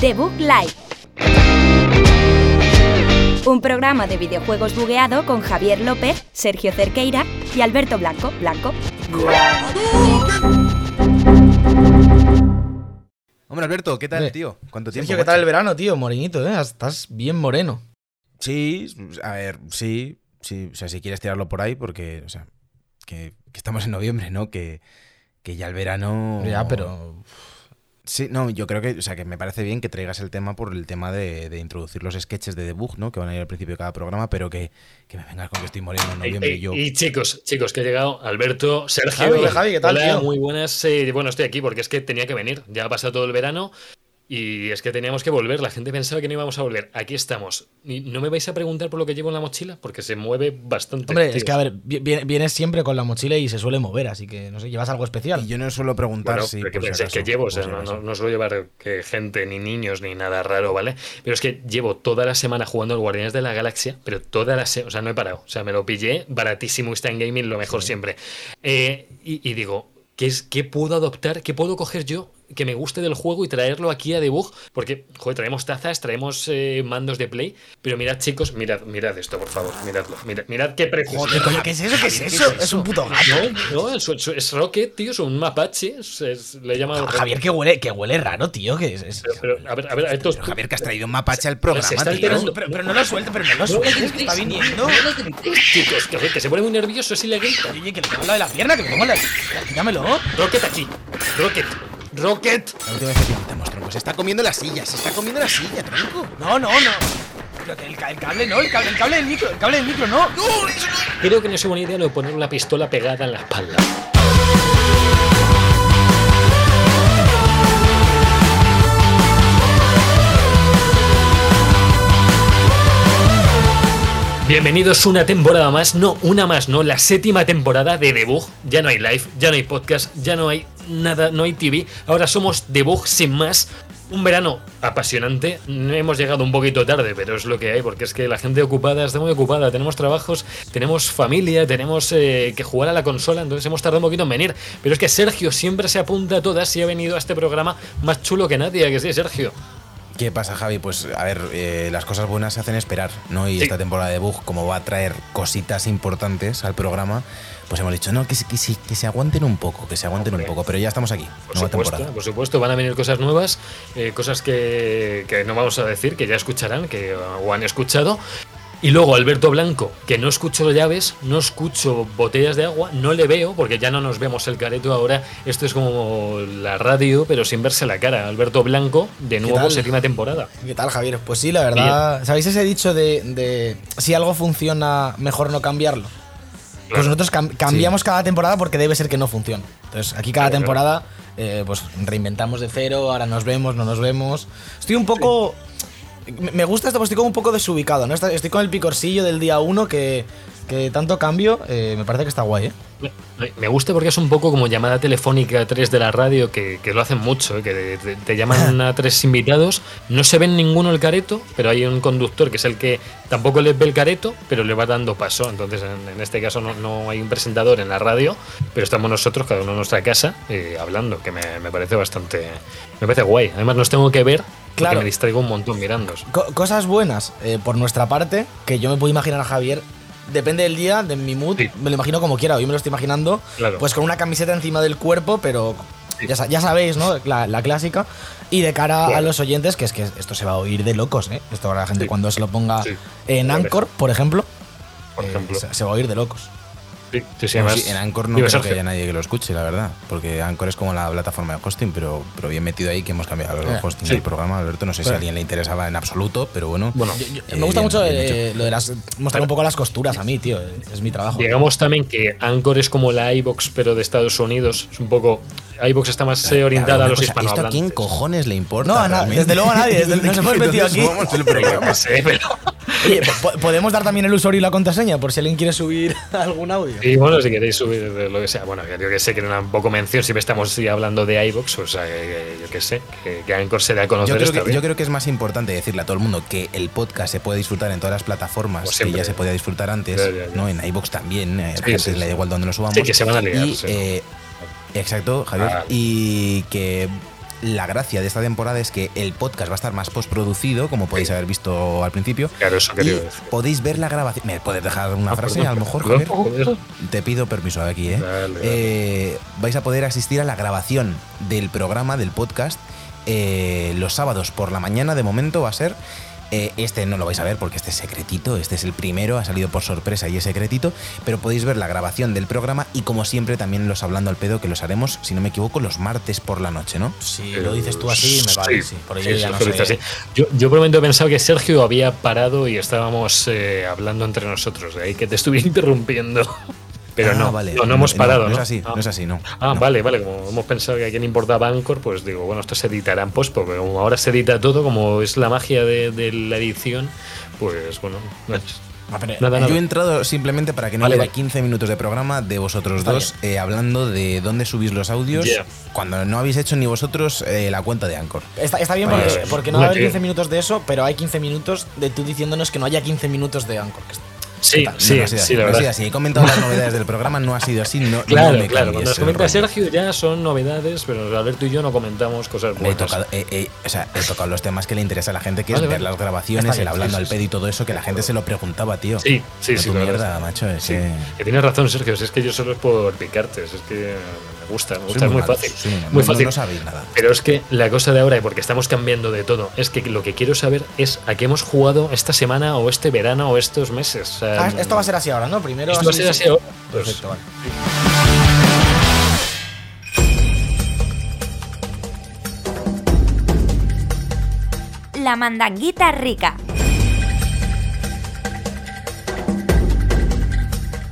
Debug Live. Un programa de videojuegos bugueado con Javier López, Sergio Cerqueira y Alberto Blanco. Blanco. Hombre, Alberto, ¿qué tal, tío? ¿Cuánto tiempo? Sergio, ¿qué tal el verano, tío? Morenito, ¿eh? Estás bien moreno. Sí, a ver, sí, sí. O sea, si quieres tirarlo por ahí, porque, o sea, que, que estamos en noviembre, ¿no? Que, que ya el verano. Ya, pero. Sí, no, yo creo que, o sea, que me parece bien que traigas el tema por el tema de, de introducir los sketches de debug, ¿no? Que van a ir al principio de cada programa, pero que, que me vengas con que estoy muriendo en Ey, noviembre ey, y yo. Y chicos, chicos, que ha llegado Alberto, Sergio. Javi, Javi, ¿qué tal, Hola, tío? muy buenas. eh, bueno, estoy aquí porque es que tenía que venir. Ya ha pasado todo el verano y es que teníamos que volver. La gente pensaba que no íbamos a volver. Aquí estamos. Y no me vais a preguntar por lo que llevo en la mochila porque se mueve bastante. Hombre, es que a ver, vi- vi- vienes siempre con la mochila y se suele mover, así que no sé, ¿llevas algo especial? Y yo no suelo preguntar Bueno, si. pero ¿qué por si que llevo? O sea, si no, acaso. no, no suelo llevar que gente, ni niños, ni nada raro, ¿vale? Pero es que llevo toda la semana jugando al Guardianes de la Galaxia, pero toda la semana, o sea, no he parado. O sea, me lo pillé baratísimo, está en gaming, lo mejor siempre. Eh, y, y digo, ¿qué, es, ¿qué puedo adoptar? ¿Qué puedo coger yo que me guste del juego y traerlo aquí a debug? Porque, joder, traemos tazas, traemos eh, mandos de play, pero mirad, chicos, mirad, mirad esto, por favor, miradlo. Mirad, mirad qué precio. ¿qué es eso? ¿Qué es eso? Es un puto gato. No, no, es, Rocket, tío, es un mapache. es- es- le he llamado Ja- Javier, que huele, que huele raro, tío. Que es, es- Pero, pero, a ver, a ver, estos. Pero, Javier, que has traído un mapache al programa, tío. pero, pero no lo sueltes, pero no lo sueltes, que está viniendo. Chicos, que, que se pone muy nervioso, es ilegal. Oye, que le tengo la de la pierna, que le tengo la. Quítamelo. Rocket aquí. Rocket. Rocket. La última vez que pintamos, tronco. Se está comiendo la silla, se está comiendo la silla, tronco. No, no, no. El, el cable no, el cable, el cable del micro, el cable del micro no. Creo que no es buena idea lo de poner una pistola pegada en la espalda. Bienvenidos una temporada más, no, una más, no, la séptima temporada de Debug. Ya no hay live, ya no hay podcast, ya no hay nada, no hay TV. Ahora somos Debug sin más. Un verano apasionante. Hemos llegado un poquito tarde, pero es lo que hay, porque es que la gente ocupada está muy ocupada. Tenemos trabajos, tenemos familia, tenemos eh, que jugar a la consola, entonces hemos tardado un poquito en venir. Pero es que Sergio siempre se apunta a todas y ha venido a este programa más chulo que nadie, ¿a que sí, Sergio. ¿Qué pasa, Javi? Pues a ver, eh, las cosas buenas se hacen esperar, ¿no? Y Sí. esta temporada de Bug, como va a traer cositas importantes al programa, pues hemos dicho, no, que, que, que se aguanten un poco, que se aguanten Hombre. un poco, pero ya estamos aquí, Por nueva supuesto, temporada. por supuesto, van a venir cosas nuevas, eh, cosas que, que no vamos a decir, que ya escucharán, que o han escuchado. Y luego Alberto Blanco, que no escucho llaves, no escucho botellas de agua, no le veo, porque ya no nos vemos el careto ahora. Esto es como la radio, pero sin verse la cara. Alberto Blanco, de nuevo, séptima temporada. ¿Qué tal, Javier? Pues sí, la verdad. ¿Sabéis ese dicho de, de si algo funciona, mejor no cambiarlo? Pues nosotros cam- cambiamos cada temporada porque debe ser que no funciona. Entonces, aquí cada Claro, temporada, eh, pues reinventamos de cero, ahora nos vemos, no nos vemos. Estoy un poco. Me- Me gusta esto, porque estoy como un poco desubicado, ¿no? Estoy con el picorcillo del día uno que, que tanto cambio, eh, me parece que está guay, ¿eh? Me- gusta porque es un poco como llamada telefónica 3 de la radio, que, que lo hacen mucho, ¿eh? que te, te llaman a tres invitados, no se ven ninguno el careto, pero hay un conductor que es el que tampoco les ve el careto, pero le va dando paso. Entonces, en, en este caso no, no hay un presentador en la radio, pero estamos nosotros, cada uno en nuestra casa, eh, hablando, que me, me parece bastante... Me parece guay. Además, nos tengo que ver porque Claro. me distraigo un montón mirándos. Co- cosas buenas eh, por nuestra parte, que yo me puedo imaginar a Javier. Depende del día, de mi mood, Sí. me lo imagino como quiera. Hoy me lo estoy imaginando, Claro. pues con una camiseta encima del cuerpo, pero ya, sa- ya sabéis, ¿no? La, la clásica. Y de cara a los oyentes, que es que esto se va a oír de locos, ¿eh? Esto ahora la gente Sí. cuando se lo ponga en. Anchor, por ejemplo, Por eh, se va a oír de locos. Sí, sí, sí, Bueno, además- sí, en Anchor no creo que haya nadie que lo escuche, la verdad. Porque Anchor es como la plataforma de hosting, pero, pero bien metido ahí que hemos cambiado el Eh, hosting sí. del programa. Alberto, no sé si Pero- a alguien le interesaba en absoluto, pero bueno. Bueno, Yo- yo- Eh, me gusta bien, mucho bien eh, lo de las. mostrar un poco las costuras a mí, tío. eh, Es mi trabajo. Digamos también que Anchor es como la iBox, pero de Estados Unidos. Es un poco. iBox está más eh, orientada Una a los ¿Esto a quién cojones le importa? No, a na- realmente? desde luego a nadie, desde- nos hemos metido ¿Dónde aquí. Oye, po- ¿podemos dar también el usuario y la contraseña por si alguien quiere subir algún audio? Y bueno, si queréis subir lo que sea, bueno, yo que sé que era un poco mención, si estamos sí, hablando de iBox, o sea, yo que sé, que, que Anchor se dé a conocer Yo creo, que, yo creo que es más importante decirle a todo el mundo que el podcast se puede disfrutar en todas las plataformas Pues que siempre. ya se podía disfrutar antes, Ya, ya, ya. ¿no? En iBox también, eh, Sí, gente sí, le da sí. igual donde lo subamos. Sí, que se van a liar, Y, sí. eh, exacto, Javier. Vale. Y que la gracia de esta temporada es que el podcast va a estar más postproducido, como podéis haber visto al principio. Claro, eso y decir. podéis ver la grabación. ¿Me puedes dejar una Ah, frase perdón, a lo mejor, Javier? Te pido permiso aquí, ¿eh? Dale, dale. Eh, vais a poder asistir a la grabación del programa, del podcast, eh, los sábados por la mañana. De momento va a ser. Eh, este no lo vais a ver porque este es secretito, este es el primero, ha salido por sorpresa y es secretito, pero podéis ver la grabación del programa y como siempre también los hablando al pedo que los haremos, si no me equivoco, los martes por la noche, ¿no? Si lo dices tú así, me vale, sí. Por ello sí, ya sí, no. Yo, yo por un momento he pensado que Sergio había parado y estábamos eh, hablando entre nosotros, de ahí que te estuviera interrumpiendo. Pero Ah, no, vale. no, no hemos parado. No, No, es así, Ah. no es así, no. Ah, No. vale, vale. Como hemos pensado que a quién importaba Anchor, pues digo, bueno, esto se editará en post, porque como ahora se edita todo, como es la magia de, de la edición, pues bueno, no es- Ah, pero- nada, Yo he entrado simplemente para que no Vale, hubiera vale. 15 minutos de programa de vosotros dos eh, hablando de dónde subís los audios Yeah. cuando no habéis hecho ni vosotros eh, la cuenta de Anchor. Está, está bien Vale, porque, no va a haber Vale. 15 minutos de eso, pero hay 15 minutos de tú diciéndonos que no haya 15 minutos de Anchor. que Sí, No, sí, no ha sido así, sí, la no verdad. así. He comentado las novedades del programa, no ha sido así. No, no Claro, me claro. Cuando el comenta rumbo. Sergio ya son novedades, pero Alberto y yo no comentamos cosas Le he buenas. tocado, eh, eh, o sea, he tocado los temas que le interesa a la gente, que Vale, es ver vale. las grabaciones, bien, el hablando sí, al sí, pedo y todo eso, que la gente se lo preguntaba, tío. Sí, sí, No sí. tu mierda, macho. Es Sí. que Que tienes razón, Sergio. Es que yo solo es por picarte. Es que me gusta, me gusta. Es muy fácil. sí, no- muy no- fácil. No sabéis nada. Pero es que la cosa de ahora, y porque estamos cambiando de todo, es que lo que quiero saber es a qué hemos jugado esta semana o este verano o estos meses. O sea, Ah, esto va a ser así ahora, ¿no? Primero Esto va a ser así ahora. Pues, Perfecto, vale. La mandanguita rica.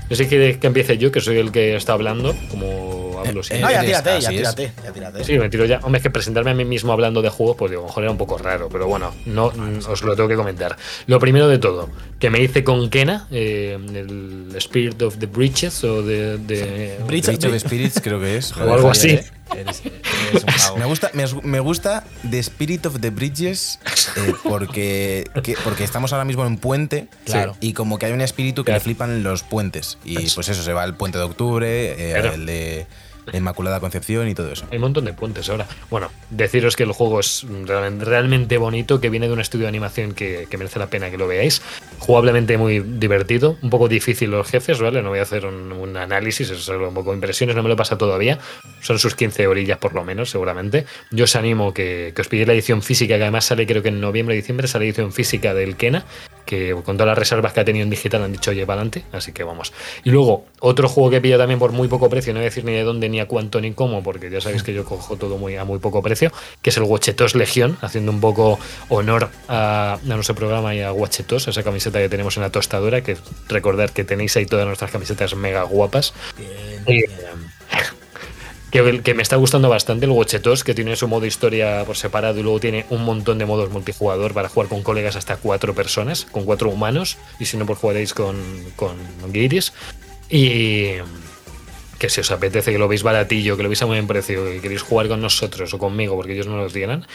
Yo sé que, que empiece yo, que soy el que está hablando, como Eh. No, ya tírate, ya tírate, ya tírate. Sí, me tiro ya. Hombre, es que presentarme a mí mismo hablando de juegos, pues digo, a lo mejor era un poco raro, pero bueno, no os lo tengo que comentar. Lo primero de todo, que me hice con Kena, eh, el Spirit of the Breaches o de. de- Breach- of Spirits creo que es. O algo así. Eres, eres un mago. Me gusta, me, me gusta The Spirit of the Bridges eh, porque, que- porque estamos ahora mismo en puente Claro. y como que hay un espíritu que Claro. le flipan los puentes. Y pues eso, se va al puente de octubre, eh, Claro. el de la Inmaculada Concepción y todo eso. Hay un montón de puentes ahora. Bueno, deciros que el juego es realmente, bonito, que viene de un estudio de animación que, merece la pena que lo veáis. Jugablemente muy divertido, un poco difícil los jefes, ¿vale? No voy a hacer un, análisis, es solo un poco impresiones, no me lo pasa todavía. Son sus 15 orillas por lo menos, seguramente. Yo os animo que, que os pidáis la edición física, que además sale creo que en noviembre diciembre, sale edición física del Kena, que con todas las reservas que ha tenido en digital han dicho, oye, para adelante, así que vamos. Y luego, otro juego que he pillado también por muy poco precio, no voy a decir ni de dónde, ni a cuánto, ni cómo, porque ya sabéis que yo cojo todo muy, a muy poco precio, que es el Watchetos Legión, haciendo un poco honor a, a nuestro programa y a Watchetos, esa camiseta que tenemos en la tostadora, que recordar que tenéis ahí todas nuestras camisetas mega guapas. Bien, Y, que, me está gustando bastante el Watchetos, que tiene su modo historia por separado y luego tiene un montón de modos multijugador para jugar con colegas hasta cuatro personas, con cuatro humanos, y si no, pues jugaréis con, con guiris. Y que si os apetece, que lo veis baratillo, que lo veis a buen precio, que queréis jugar con nosotros o conmigo porque ellos no lo tienen,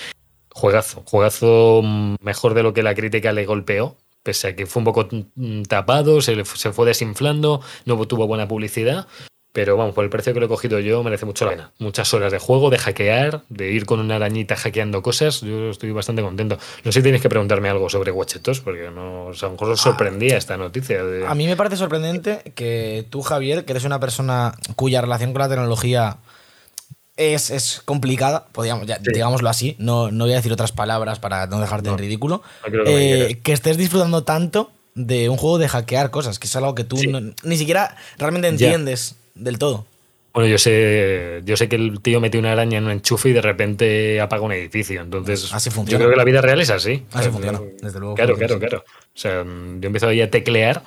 juegazo, juegazo mejor de lo que la crítica le golpeó. Pese a que fue un poco mm, tapado, se, se fue desinflando, no tuvo buena publicidad. Pero vamos, por el precio que lo he cogido yo, merece mucho la pena. Muchas horas de juego, de hackear, de ir con una arañita hackeando cosas. Yo estoy bastante contento. No sé si tenéis que preguntarme algo sobre Watchetos, porque no, o sea, a lo mejor os sorprendía esta noticia. De... A mí me parece sorprendente que tú, Javier, que eres una persona cuya relación con la tecnología es, es complicada, podríamos, ya, Sí. digámoslo así, no, no voy a decir otras palabras para no dejarte en ridículo, no creo que me eh, que estés disfrutando tanto de un juego de hackear cosas, que es algo que tú Sí. no- ni siquiera realmente Ya. Del todo. Bueno, yo sé, yo sé que el tío metió una araña en un enchufe y de repente apaga un edificio. Entonces, Así yo funciona. creo que la vida real es así. Así funciona, desde luego Claro, claro, claro. O sea, yo empiezo ahí a teclear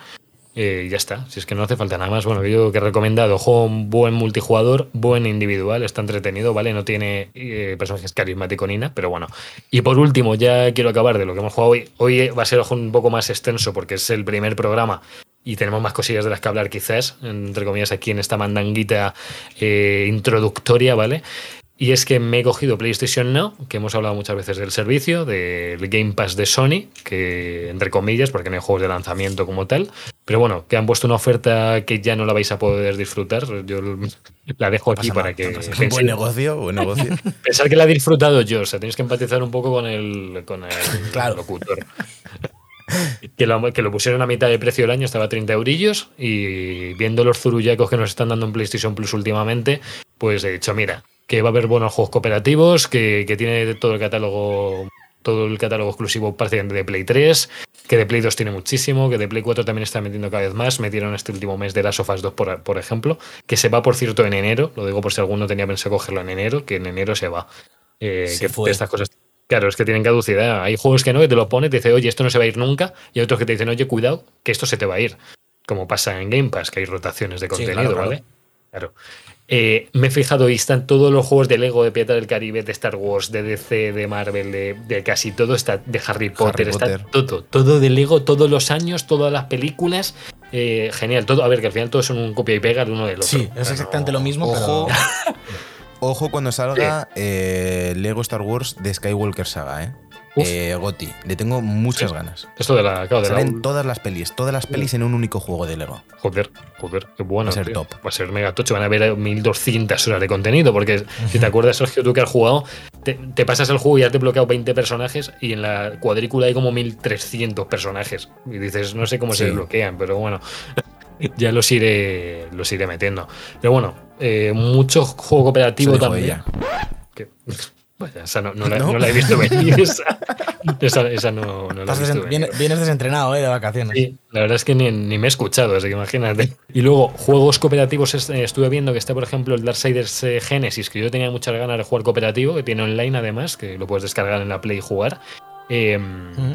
eh, y ya está. Si es que no hace falta nada más. Bueno, yo que he recomendado, juego un buen multijugador, buen individual, está entretenido, ¿vale? No tiene eh, personajes carismáticos ni nada, pero bueno. Y por último, ya quiero acabar de lo que hemos jugado hoy. Hoy va a ser un poco más extenso porque es el primer programa y tenemos más cosillas de las que hablar quizás, entre comillas, aquí en esta mandanguita eh, introductoria, ¿vale? Y es que me he cogido PlayStation Now, que hemos hablado muchas veces del servicio, del Game Pass de Sony, que entre comillas, porque no hay juegos de lanzamiento como tal, Pero bueno, que han puesto una oferta que ya no la vais a poder disfrutar. Yo la dejo aquí para que. penséis- Buen negocio, buen negocio. Pensar que la he disfrutado yo, o sea, tenéis que empatizar un poco con el, con el Claro. locutor. Que lo, que lo pusieron a mitad de precio del año, estaba a 30 eurillos, y viendo los zurullacos que nos están dando en PlayStation Plus últimamente, pues he dicho, mira, que va a haber buenos juegos cooperativos, que, que tiene todo el catálogo todo el catálogo exclusivo prácticamente de Play 3, que de Play 2 tiene muchísimo, que de Play 4 también está metiendo cada vez más. Metieron este último mes de las Us 2, por, por ejemplo, que se va, por cierto, en enero. Lo digo por si alguno tenía pensado cogerlo en enero, que en enero se va. Eh, Se que fue. estas cosas. Claro, es que tienen caducidad. Hay juegos que no, que te lo pone y te dice, oye, esto no se va a ir nunca. Y hay otros que te dicen, oye, cuidado, que esto se te va a ir. Como pasa en Game Pass, que hay rotaciones de Sí, contenido, claro, claro. ¿vale? Claro. Eh, me he fijado y están todos los juegos de Lego, de Pirata del Caribe, de Star Wars, de DC, de Marvel, de, de casi todo, está de Harry Potter, está Potter. todo, todo de Lego, todos los años, todas las películas. eh, genial, todo. A ver, que al final todos son un copia y pega de uno del otro. Sí, es exactamente no- lo mismo, Ojo, pero. ojo cuando salga eh, Lego Star Wars de Skywalker Saga, ¿eh? Eh, Goti, le tengo muchas ganas. Esto de la. Claro, de la todas las pelis, todas las pelis en un único juego de Lego. Joder, joder, qué bueno. Va a ser tío. top. Va a ser mega tocho. Van a haber 1200 horas de contenido. Porque si te acuerdas, Sergio, tú que has jugado, te, te pasas el juego y ya te he bloqueado 20 personajes. Y en la cuadrícula hay como 1300 personajes. Y dices, no sé cómo se desbloquean, pero bueno. Ya los iré, los iré metiendo. Pero bueno, eh, mucho juego cooperativo también. ella. Que- vaya, esa no, no la, ¿No? no la he visto venir. Esa, esa, esa no, la he visto venir. vienes, desentrenado, ¿eh? De vacaciones. Sí, la verdad es que ni, ni me he escuchado, así que imagínate. Y luego, juegos cooperativos, eh, estuve viendo que está, por ejemplo, el Darksiders eh, Genesis, que yo tenía muchas ganas de jugar cooperativo, que tiene online además, que lo puedes descargar en la Play y jugar. Eh,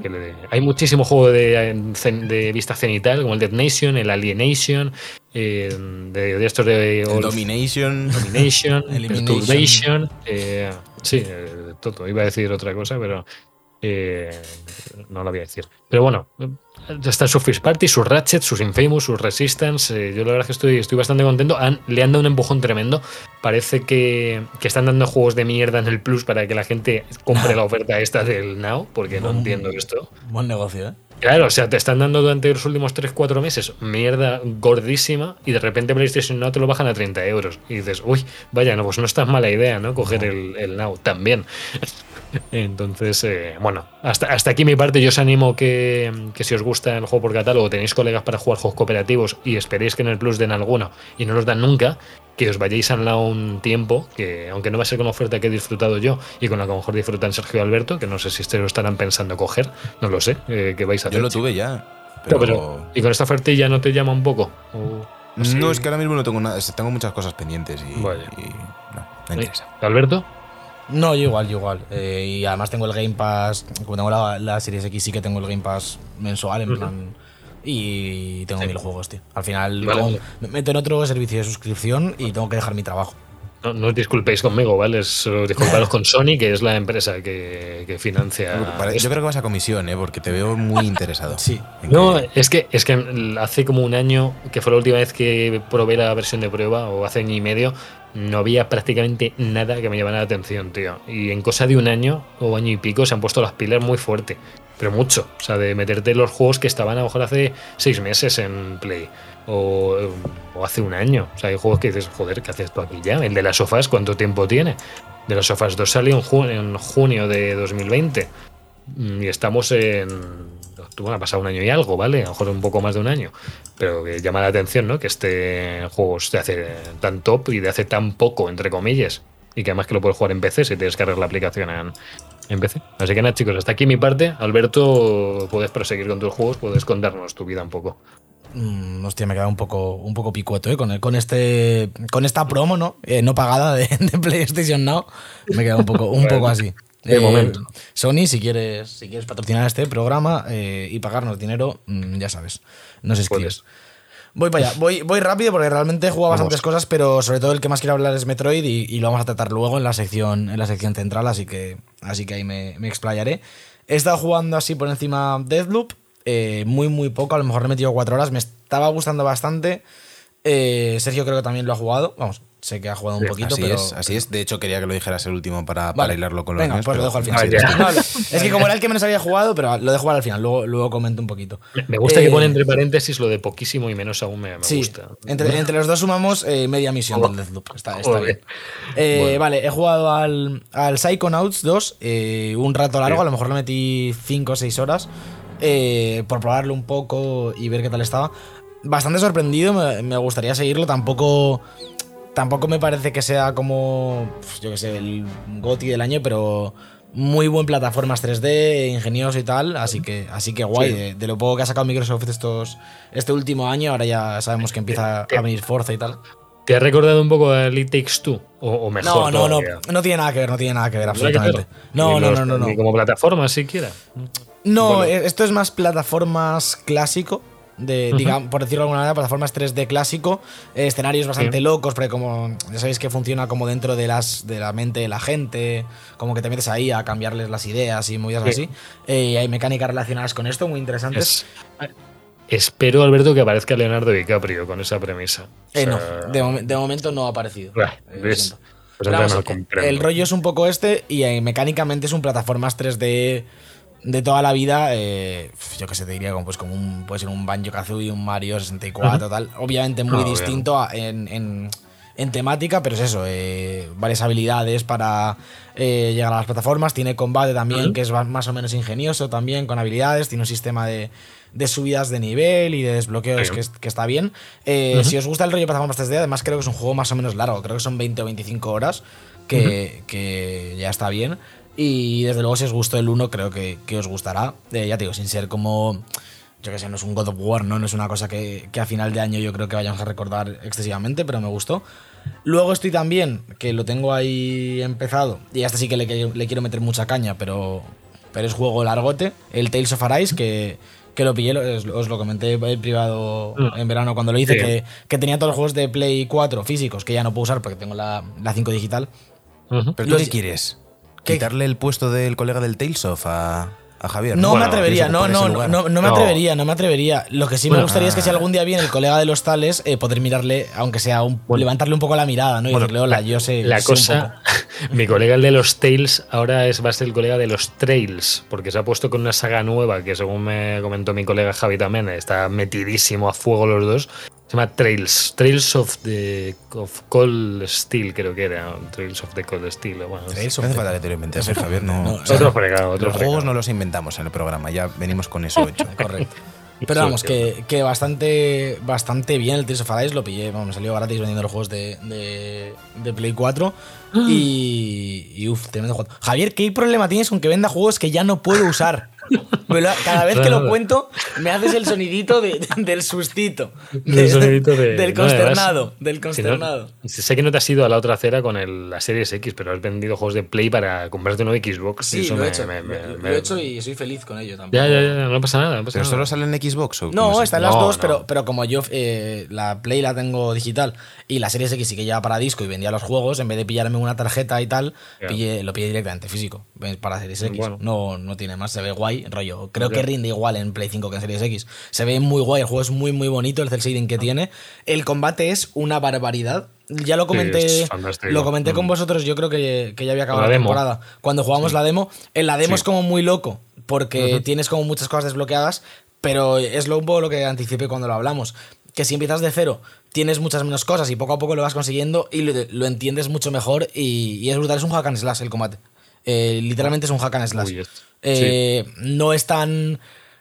le- hay muchísimo juego de, de vista cenital, como el Dead Nation, el Alienation, eh, de, de estos de All- Domination. Domination, Elimination. Eh, sí, eh, todo. Iba a decir otra cosa, pero eh, no lo voy a decir. Pero bueno, están sus First Party, sus Ratchet, sus Infamous, sus Resistance. eh, yo la verdad es que estoy, estoy bastante contento. Han- le han dado un empujón tremendo. Parece que, que están dando juegos de mierda en el Plus para que la gente compre la oferta esta del Now, porque no entiendo esto. Buen negocio, ¿eh? Claro, o sea, te están dando durante los últimos 3-4 meses mierda gordísima y de repente PlayStation Now te lo bajan a 30 euros. Y dices, uy, vaya, no, pues no es tan mala idea, ¿no? Coger el, el Now también. Entonces, eh, bueno, hasta, hasta aquí mi parte. Yo os animo que, que si os gusta el juego por catálogo, tenéis colegas para jugar juegos cooperativos y esperéis que en el Plus den alguno y no los dan nunca, que os vayáis al Now un tiempo, que aunque no va a ser con la oferta que he disfrutado yo y con la que a lo mejor disfrutan Sergio y Alberto, que no sé si ustedes lo estarán pensando coger, no lo sé, eh, que vais a Yo hacer. lo tuve ya. Pero, ¿Y con esta ofertilla no te llama un poco? O- así? no, es que ahora mismo no tengo nada. Tengo muchas cosas pendientes y, Vaya. y no, no interesa. ¿Alberto? No, yo igual, yo igual. Eh, y además tengo el Game Pass, como tengo la, la Series X, sí que tengo el Game Pass mensual, en plan. Y tengo mil juegos, tío. Al final Vale, me meto en otro servicio de suscripción y tengo que dejar mi trabajo. No, no os disculpéis conmigo, ¿vale? Es, eh, disculparos con Sony, que es la empresa que, que financia. Esto. Yo creo que vas a comisión, ¿eh? porque te veo muy interesado. Sí. No, que- es que, es que hace como un año, que fue la última vez que probé la versión de prueba, o hace año y medio, no había prácticamente nada que me llamara la atención, tío. Y en cosa de un año o año y pico se han puesto las pilas muy fuerte. Pero mucho. O sea, de meterte los juegos que estaban a lo mejor hace seis meses en Play. O, o hace un año. O sea, hay juegos que dices, joder, ¿qué haces tú aquí ya? El de las sofás, ¿cuánto tiempo tiene? De las sofás 2 salió en, ju- en junio de 2020. Mm, Y estamos en. Bueno, ha pasado un año y algo, ¿vale? A lo mejor un poco más de un año. Pero que llama la atención, ¿no? Que este juego de hace tan top y de hace tan poco, entre comillas. Y que además que lo puedes jugar en PC si te descargas la aplicación en, en PC. Así que nada, chicos, hasta aquí mi parte. Alberto, puedes proseguir con tus juegos, puedes contarnos tu vida un poco. Mm, hostia, me queda un poco, un poco picueto, ¿eh? Con, el- con, este, con esta promo, ¿no? Eh, no pagada de, de PlayStation Now. Me queda un poco, un poco así. de Eh, momento. Sony, si quieres, si quieres patrocinar este programa eh, y pagarnos dinero, mm, ya sabes, nos escribes. Puedes. Voy para allá, voy, voy rápido porque realmente he jugado bastantes cosas, pero sobre todo el que más quiero hablar es Metroid y, y lo vamos a tratar luego en la sección, en la sección central, así que, así que ahí me, me explayaré. He estado jugando así por encima Deathloop, eh, muy muy poco, a lo mejor le he metido cuatro horas, me estaba gustando bastante. Eh, Sergio creo que también lo ha jugado, vamos, sé que ha jugado un Sí, poquito, Así pero. es, así es. De hecho, quería que lo dijeras el último para, para Vale. hilarlo con los Venga, pues lo dejo al final. Ah. No, es que como era el que menos había jugado, pero lo dejo para el final, luego, luego comento un poquito. Me- gusta Eh, que pone entre paréntesis lo de poquísimo y menos aún me, me Sí, gusta. entre, entre los dos sumamos eh, media misión Oh, del Deathloop. Está, está bien. Eh, Bueno. Vale, he jugado al, al Psychonauts 2 eh, un rato largo, Sí. a lo mejor le metí 5 o 6 horas eh, por probarlo un poco y ver qué tal estaba. Bastante sorprendido, me, me gustaría seguirlo, tampoco... Tampoco me parece que sea como, pues, yo que sé, el GOTI del año, pero muy buen plataformas 3D, ingenioso y tal, así que, así que guay. Sí. De, de lo poco que ha sacado Microsoft estos, este último año, ahora ya sabemos que empieza a venir Forza y tal. ¿Te ha recordado un poco a Elite Takes Two? O, o mejor. No, no, no, todavía? no tiene nada que ver, no tiene nada que ver, absolutamente. No, no, no, no, no. Ni como plataforma siquiera. No, Bueno. eh, esto es más plataformas clásico. De, digamos, por decirlo de alguna manera, plataformas 3D clásico, eh, escenarios bastante Sí. locos, porque como ya sabéis que funciona como dentro de las de la mente de la gente, como que te metes ahí a cambiarles las ideas y movidas Sí. así. Eh, hay mecánicas relacionadas con esto muy interesantes. Es- espero, Alberto, que aparezca Leonardo DiCaprio con esa premisa. Eh, O no, de, momen- de momento no ha aparecido. Eh. Pues Pero entonces vamos, no comprendo. el rollo es un poco este y mecánicamente es un plataformas 3D de toda la vida. eh, yo que sé, te diría como, pues, como un, puede ser un Banjo Kazooie, un Mario 64, tal. Obviamente muy Ah, distinto a- en, en- en temática, pero es eso, eh, varias habilidades para eh, llegar a las plataformas. Tiene combate también, que es más o menos ingenioso también, con habilidades. Tiene un sistema de, de subidas de nivel y de desbloqueos que, es- que está bien. Si os gusta el rollo de plataformas 3D, además creo que es un juego más o menos largo. Creo que son 20 o 25 horas, que, que ya está bien. Y desde luego, si os gustó el 1, creo que, que os gustará. Eh, ya te digo, sin ser como. Yo que sé, no es un God of War, ¿no? No es una cosa que, que a final de año yo creo que vayamos a recordar excesivamente, pero me gustó. Luego estoy también, que lo tengo ahí empezado, y hasta sí que le, le quiero meter mucha caña, pero, pero es juego largote, el Tales of Arise, que, que lo pillé, os, lo comenté en privado Mm. en verano cuando lo hice, Sí. que, que tenía todos los juegos de Play 4 físicos, que ya no puedo usar porque tengo la, la 5 digital. Ujú. ¿Pero tú Los- qué quieres? ¿Qué? ¿Quitarle el puesto del colega del Tales of a, a Javier? No Bueno, me atrevería, ¿quieres no, no, no, no, no me atrevería, no me atrevería. Lo que sí me Bueno, gustaría es que si ah. algún día viene el colega de los tales, eh, poder mirarle, aunque sea un, Bueno. levantarle un poco la mirada, ¿no? Y Bueno, decirle, hola, la- yo sé. La sé un cosa, mi colega el de los Tails ahora es, va a ser el colega de los Trails, porque se ha puesto con una saga nueva que según me comentó mi colega Javi también, está metidísimo a fuego los dos. Se llama Trails, Trails of the of Cold Steel creo que era, Trails of the Cold Steel. Bueno, Trails No hace falta que te lo inventes, ¿eh, Javier. No, No, o sea, otro fregado, otro los fregado. juegos no los inventamos en el programa, ya venimos con eso hecho. Correcto. Pero vamos, sí, que, que bastante, bastante bien el Tears of Arise, lo pillé, vamos, me salió gratis vendiendo los juegos de, de, de Play 4 y, y uff, tremendo juego. Javier, ¿qué problema tienes con que venda juegos que ya no puedo usar? Cada vez que lo cuento, me haces el sonidito de- del sustito. El de- sonidito de- del no, consternado. del Si no- consternado. sé que no te has ido a la otra acera con el- la Series X, pero has vendido juegos de Play para comprarte uno de Xbox. Sí, Eso lo he me- hecho. me- me- lo, me- he hecho y soy feliz con ello también. Ya, ya, ya, no pasa nada. No pasa ¿Pero nada. solo sale en Xbox? o No, es están las dos, no. Pero, pero como yo eh, la Play la tengo digital y la Series X sí que lleva para disco y vendía los juegos, en vez de pillarme una tarjeta y tal, pillé- lo pillé directamente físico para Series X. Bueno. No, no tiene más, se ve guay, rollo. Creo que rinde igual en Play 5 que en Series X. Se ve muy guay, el juego es muy, muy bonito, el cel shading que tiene. El combate es una barbaridad. Ya lo comenté, lo comenté con Mm. vosotros, yo creo que, que ya había acabado La la, temporada. Cuando jugamos la demo, en la demo Sí. es como muy loco, porque tienes como muchas cosas desbloqueadas, pero es lo, un poco lo que anticipé cuando lo hablamos. Que si empiezas de cero, tienes muchas menos cosas y poco a poco lo vas consiguiendo y lo, lo entiendes mucho mejor y, y es brutal. Es un hack and slash el combate. Eh, literalmente es un hack and slash. Uy, Eh, No es tan.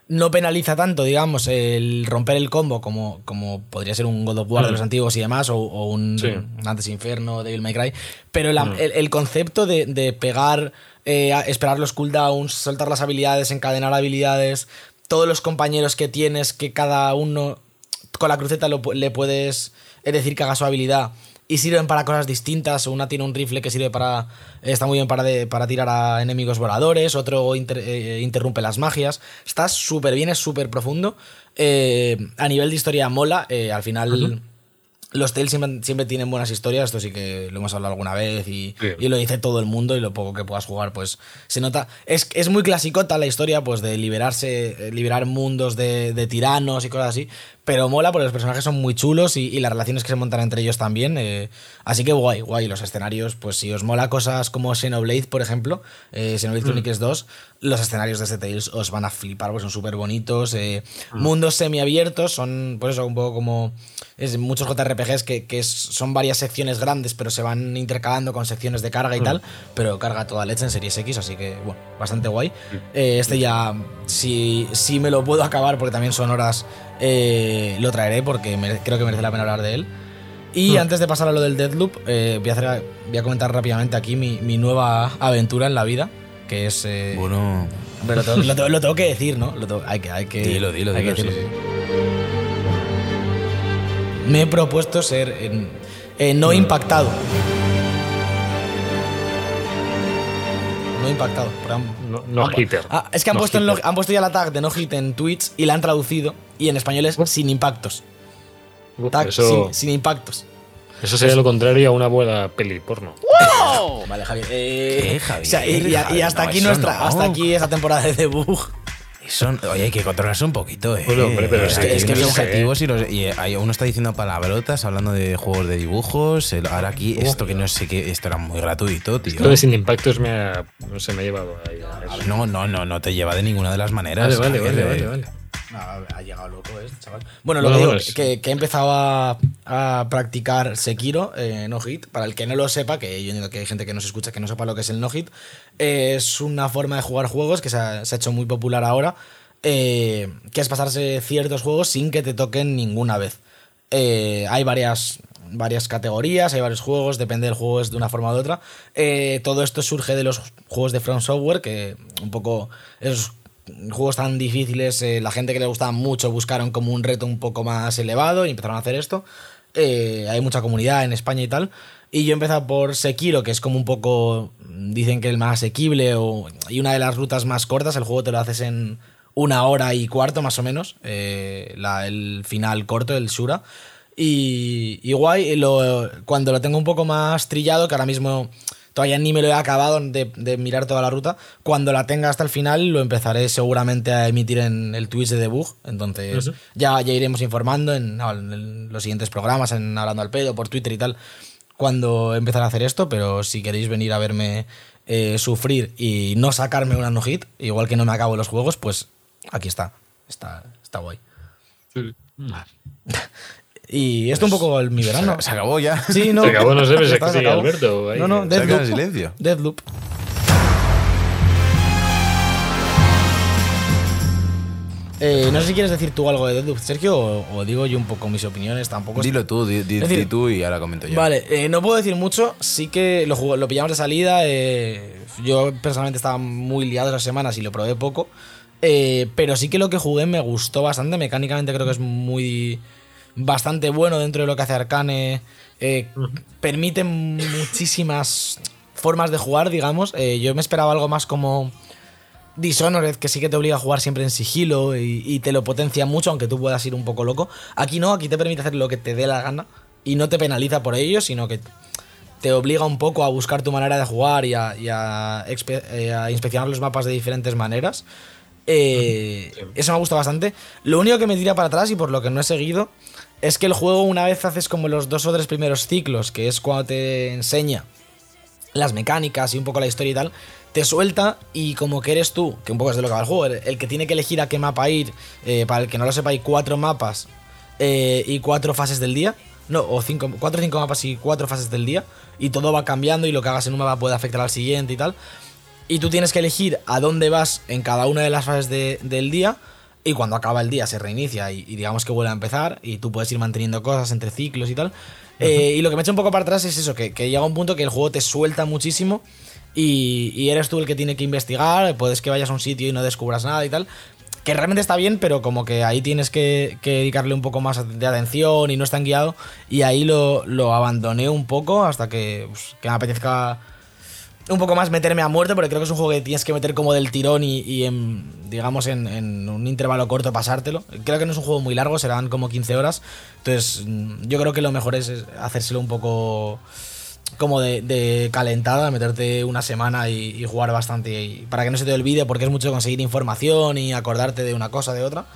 No penaliza tanto, digamos, el romper el combo como, como podría ser un God of War de los antiguos y demás, o, o un Sí. Antes Inferno, Devil May Cry. Pero la- Mm. el, el concepto de, de pegar, eh, esperar los cooldowns, soltar las habilidades, encadenar habilidades, todos los compañeros que tienes, que cada uno con la cruceta lo le puedes decir que haga su habilidad y sirven para cosas distintas. Una tiene un rifle que sirve para. Está muy bien para, para tirar a enemigos voladores. Otro inter- eh, interrumpe las magias. Está súper bien, es súper profundo. Eh, a nivel de historia mola. eh, al final. Los Tales siempre, siempre tienen buenas historias, esto sí que lo hemos hablado alguna vez y, y lo dice todo el mundo y lo poco que puedas jugar, pues se nota. Es, es muy clasicota la historia, pues de liberarse, eh, liberar mundos de, de tiranos y cosas así, pero mola porque los personajes son muy chulos y, y las relaciones que se montan entre ellos también. eh, así que guay, guay. Los escenarios, pues si os mola cosas como Xenoblade, por ejemplo, eh, Xenoblade Chronicles 2, los escenarios de este Tales os van a flipar, porque son súper bonitos. eh, Mundos semiabiertos, son, por eso, un poco como es muchos JRPGs que, que es- son varias secciones grandes, pero se van intercalando con secciones de carga y tal, pero carga toda leche en Series X, así que, bueno, bastante guay. Eh, este ya, si, si me lo puedo acabar, porque también son horas, eh, lo traeré, porque mere- creo que merece la pena hablar de él. Y antes de pasar a lo del Deadloop, eh, voy, a hacer, voy a comentar rápidamente aquí mi, mi nueva aventura en la vida, que es... eh, Bueno, pero lo, tengo- lo tengo- lo tengo que decir, ¿no? Lo tengo- hay que, hay que, Dilo, dilo, hay que dilo, decirlo. sí, Me he propuesto ser en- eh, no impactado. No impactado. pero han- No, no hitter. Ah, es que han, No puesto en lo- hitter. han puesto ya la tag de no hit en Twitch y la han traducido y en español es sin impactos. Uf, Tag eso, sin, sin impactos. eso sería lo contrario a una buena peli porno. Vale, Javier. Eh, ¿Qué, Javier? o sea, y, y- y Javier, hasta no, aquí nuestra, no. hasta aquí esa temporada de debug. Son, oye, hay que controlarse un poquito, ¿eh? Bueno, hombre, pero es Hay que- es que sé, objetivos y, los- y hay- uno está diciendo palabrotas, hablando de juegos de dibujos. el- ahora aquí, esto que no sé qué, esto era muy gratuito, tío. Lo de sin impactos me ha, no sé, me ha llevado ahí. No, no, no, no te lleva de ninguna de las maneras. Vale, vale, Javier, vale, eh. vale, vale. Ha llegado loco este chaval. Bueno, lo Bueno, que digo, bueno, es- que, que he empezado a, a practicar Sekiro, eh, no hit. Para el que no lo sepa, que yo entiendo que hay gente que no se escucha que no sepa lo que es el no hit, eh, es una forma de jugar juegos que se ha, se ha hecho muy popular ahora, eh, que es pasarse ciertos juegos sin que te toquen ninguna vez. Eh, hay varias, varias categorías, hay varios juegos, depende del juego, es de una forma u otra. Eh, todo esto surge de los juegos de From Software, que un poco juegos tan difíciles, eh, la gente que le gustaba mucho buscaron como un reto un poco más elevado y empezaron a hacer esto. Eh, hay mucha comunidad en España y tal. Y yo he empezado por Sekiro, que es como un poco, dicen que el más asequible o, y una de las rutas más cortas. El juego te lo haces en una hora y cuarto más o menos, eh, el final corto, el Shura. Y, guay, cuando lo tengo un poco más trillado, que ahora mismo todavía ni me lo he acabado de, de mirar toda la ruta, cuando la tenga hasta el final lo empezaré seguramente a emitir en el Twitch de debug. Entonces ya, ya iremos informando en, no, en los siguientes programas, en Hablando al Pedo, por Twitter y tal, cuando empezaré a hacer esto, pero si queréis venir a verme eh, sufrir y no sacarme una no hit, igual que no me acabo los juegos, pues aquí está. Está, está guay. Y esto un poco el, mi verano. Se, se acabó ya. Sí, no. Se acabó, no sé, pensé Está, que se sigue acabó. Alberto ahí. No, no, Deathloop. silencio. Deathloop. Eh, no sé si quieres decir tú algo de Deathloop, Sergio, o, o digo yo un poco mis opiniones, tampoco. Dilo tú, di, decir, di tú y ahora comento yo. Vale, eh, no puedo decir mucho, sí que lo, jugó- lo pillamos de salida, eh, yo personalmente estaba muy liado esas semanas y lo probé poco, eh, pero sí que lo que jugué me gustó bastante, mecánicamente creo que es muy bastante bueno dentro de lo que hace Arcane, eh, permite muchísimas formas de jugar, digamos, Eh, yo me esperaba algo más como... Dishonored, que sí que te obliga a jugar siempre en sigilo y, y te lo potencia mucho, aunque tú puedas ir un poco loco. Aquí no, aquí te permite hacer lo que te dé la gana y no te penaliza por ello, sino que te obliga un poco a buscar tu manera de jugar y a, y a expe- eh, a inspeccionar los mapas de diferentes maneras. Eh, Eso me gusta bastante. Lo único que me tira para atrás y por lo que no he seguido es que el juego una vez haces como los dos o tres primeros ciclos, que es cuando te enseña las mecánicas y un poco la historia y tal, te suelta y como que eres tú, que un poco es de lo que va el juego, el, que tiene que elegir a qué mapa ir, eh, para el que no lo sepa hay cuatro mapas eh, y cuatro fases del día, no, o cinco, cuatro o cinco mapas y cuatro fases del día, y todo va cambiando y lo que hagas en un mapa puede afectar al siguiente y tal, y tú tienes que elegir a dónde vas en cada una de las fases de- del día. Y cuando acaba el día se reinicia y, y digamos que vuelve a empezar y tú puedes ir manteniendo cosas entre ciclos y tal. Eh, y lo que me echa un poco para atrás es eso, que, que llega un punto que el juego te suelta muchísimo y, y eres tú el que tiene que investigar, puedes que vayas a un sitio y no descubras nada y tal. Que realmente está bien, pero como que ahí tienes que, que dedicarle un poco más de atención y no es tan guiado. Y ahí lo, lo abandoné un poco hasta que, pues, que me apetezca un poco más meterme a muerte, porque creo que es un juego que tienes que meter como del tirón y, y en, digamos, en, en un intervalo corto pasártelo. Creo que no es un juego muy largo, serán como 15 horas. Entonces, mm, yo creo que lo mejor es hacérselo un poco como de, de calentada, meterte una semana y, y jugar bastante y- para que no se te olvide, porque es mucho conseguir información y acordarte de una cosa, de otra.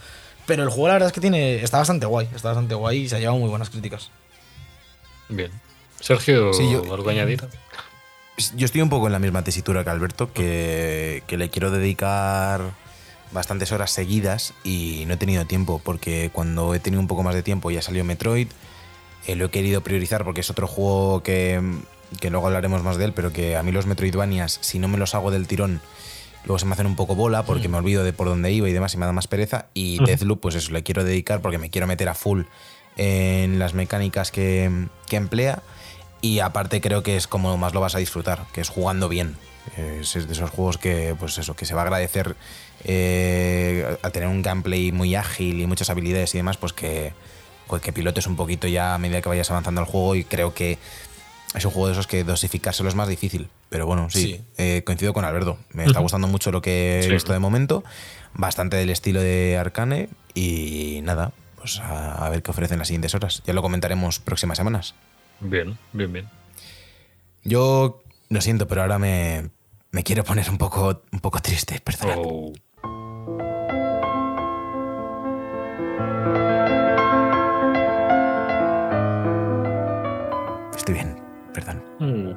Pero el juego la verdad es que tiene está bastante guay, está bastante guay y se ha llevado muy buenas críticas. Bien. Sergio, Sí, yo- ¿algo añadir? Yo estoy un poco en la misma tesitura que Alberto, que, que le quiero dedicar bastantes horas seguidas y no he tenido tiempo, porque cuando he tenido un poco más de tiempo ya salió Metroid, eh, lo he querido priorizar porque es otro juego que, que luego hablaremos más de él, pero que a mí los Metroidvanias, si no me los hago del tirón, luego se me hacen un poco bola porque me olvido de por dónde iba y demás y me da más pereza. Y Deathloop, pues eso, le quiero dedicar porque me quiero meter a full en las mecánicas que, que emplea. Y aparte creo que es como más lo vas a disfrutar, que es jugando bien. Es, de esos juegos que, pues eso, que se va a agradecer eh, al tener un gameplay muy ágil y muchas habilidades y demás, pues que, pues que pilotes un poquito ya a medida que vayas avanzando al juego y creo que es un juego de esos que dosificárselo es más difícil. Pero bueno, sí, Sí. eh, coincido con Alberto. Me está gustando mucho lo que he visto de momento. Bastante del estilo de Arcane. Y nada, pues a, a ver qué ofrecen las siguientes horas. Ya lo comentaremos próximas semanas. Bien, bien, bien. Yo lo siento, pero ahora me, me quiero poner un poco, un poco triste, perdón. Oh. Estoy bien, perdón. Mm.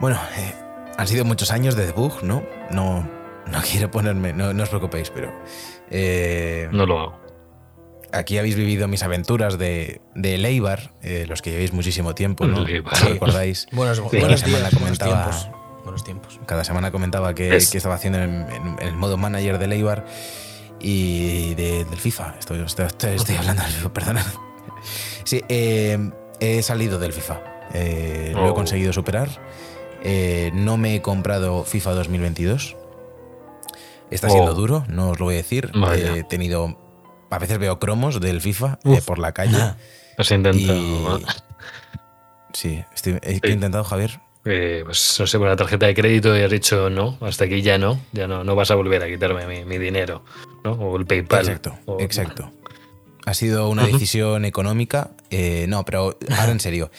Bueno, eh, han sido muchos años de debug, ¿no? No, no quiero ponerme, no, no os preocupéis, pero eh, No lo hago. Aquí habéis vivido mis aventuras de, de Leibar, eh, los que llevéis muchísimo tiempo, ¿no? Leibar. Si recordáis. Buenos, Sí. buenos Cada semana días, buenos comentaba- tiempos. Buenos tiempos. Cada semana comentaba que, Es- que estaba haciendo en, en- en el modo manager de Leibar y de- del FIFA. Estoy, estoy, estoy- estoy hablando del FIFA, perdona. Sí, eh, he salido del FIFA. Eh, Lo he Oh. conseguido superar. Eh, no me he comprado FIFA 2022. Está Oh. siendo duro, no os lo voy a decir. Vaya. He tenido. A veces veo cromos del FIFA eh, por la calle. Has intentado. Y- Sí, estoy- he, he Sí. intentado, Javier. eh, pues no sé, con la tarjeta de crédito y has dicho no, hasta aquí ya no, ya no, no vas a volver a quitarme mi, mi dinero, ¿no? O el PayPal. Exacto, O- exacto. Ha sido una decisión económica. eh, no, pero ahora en serio.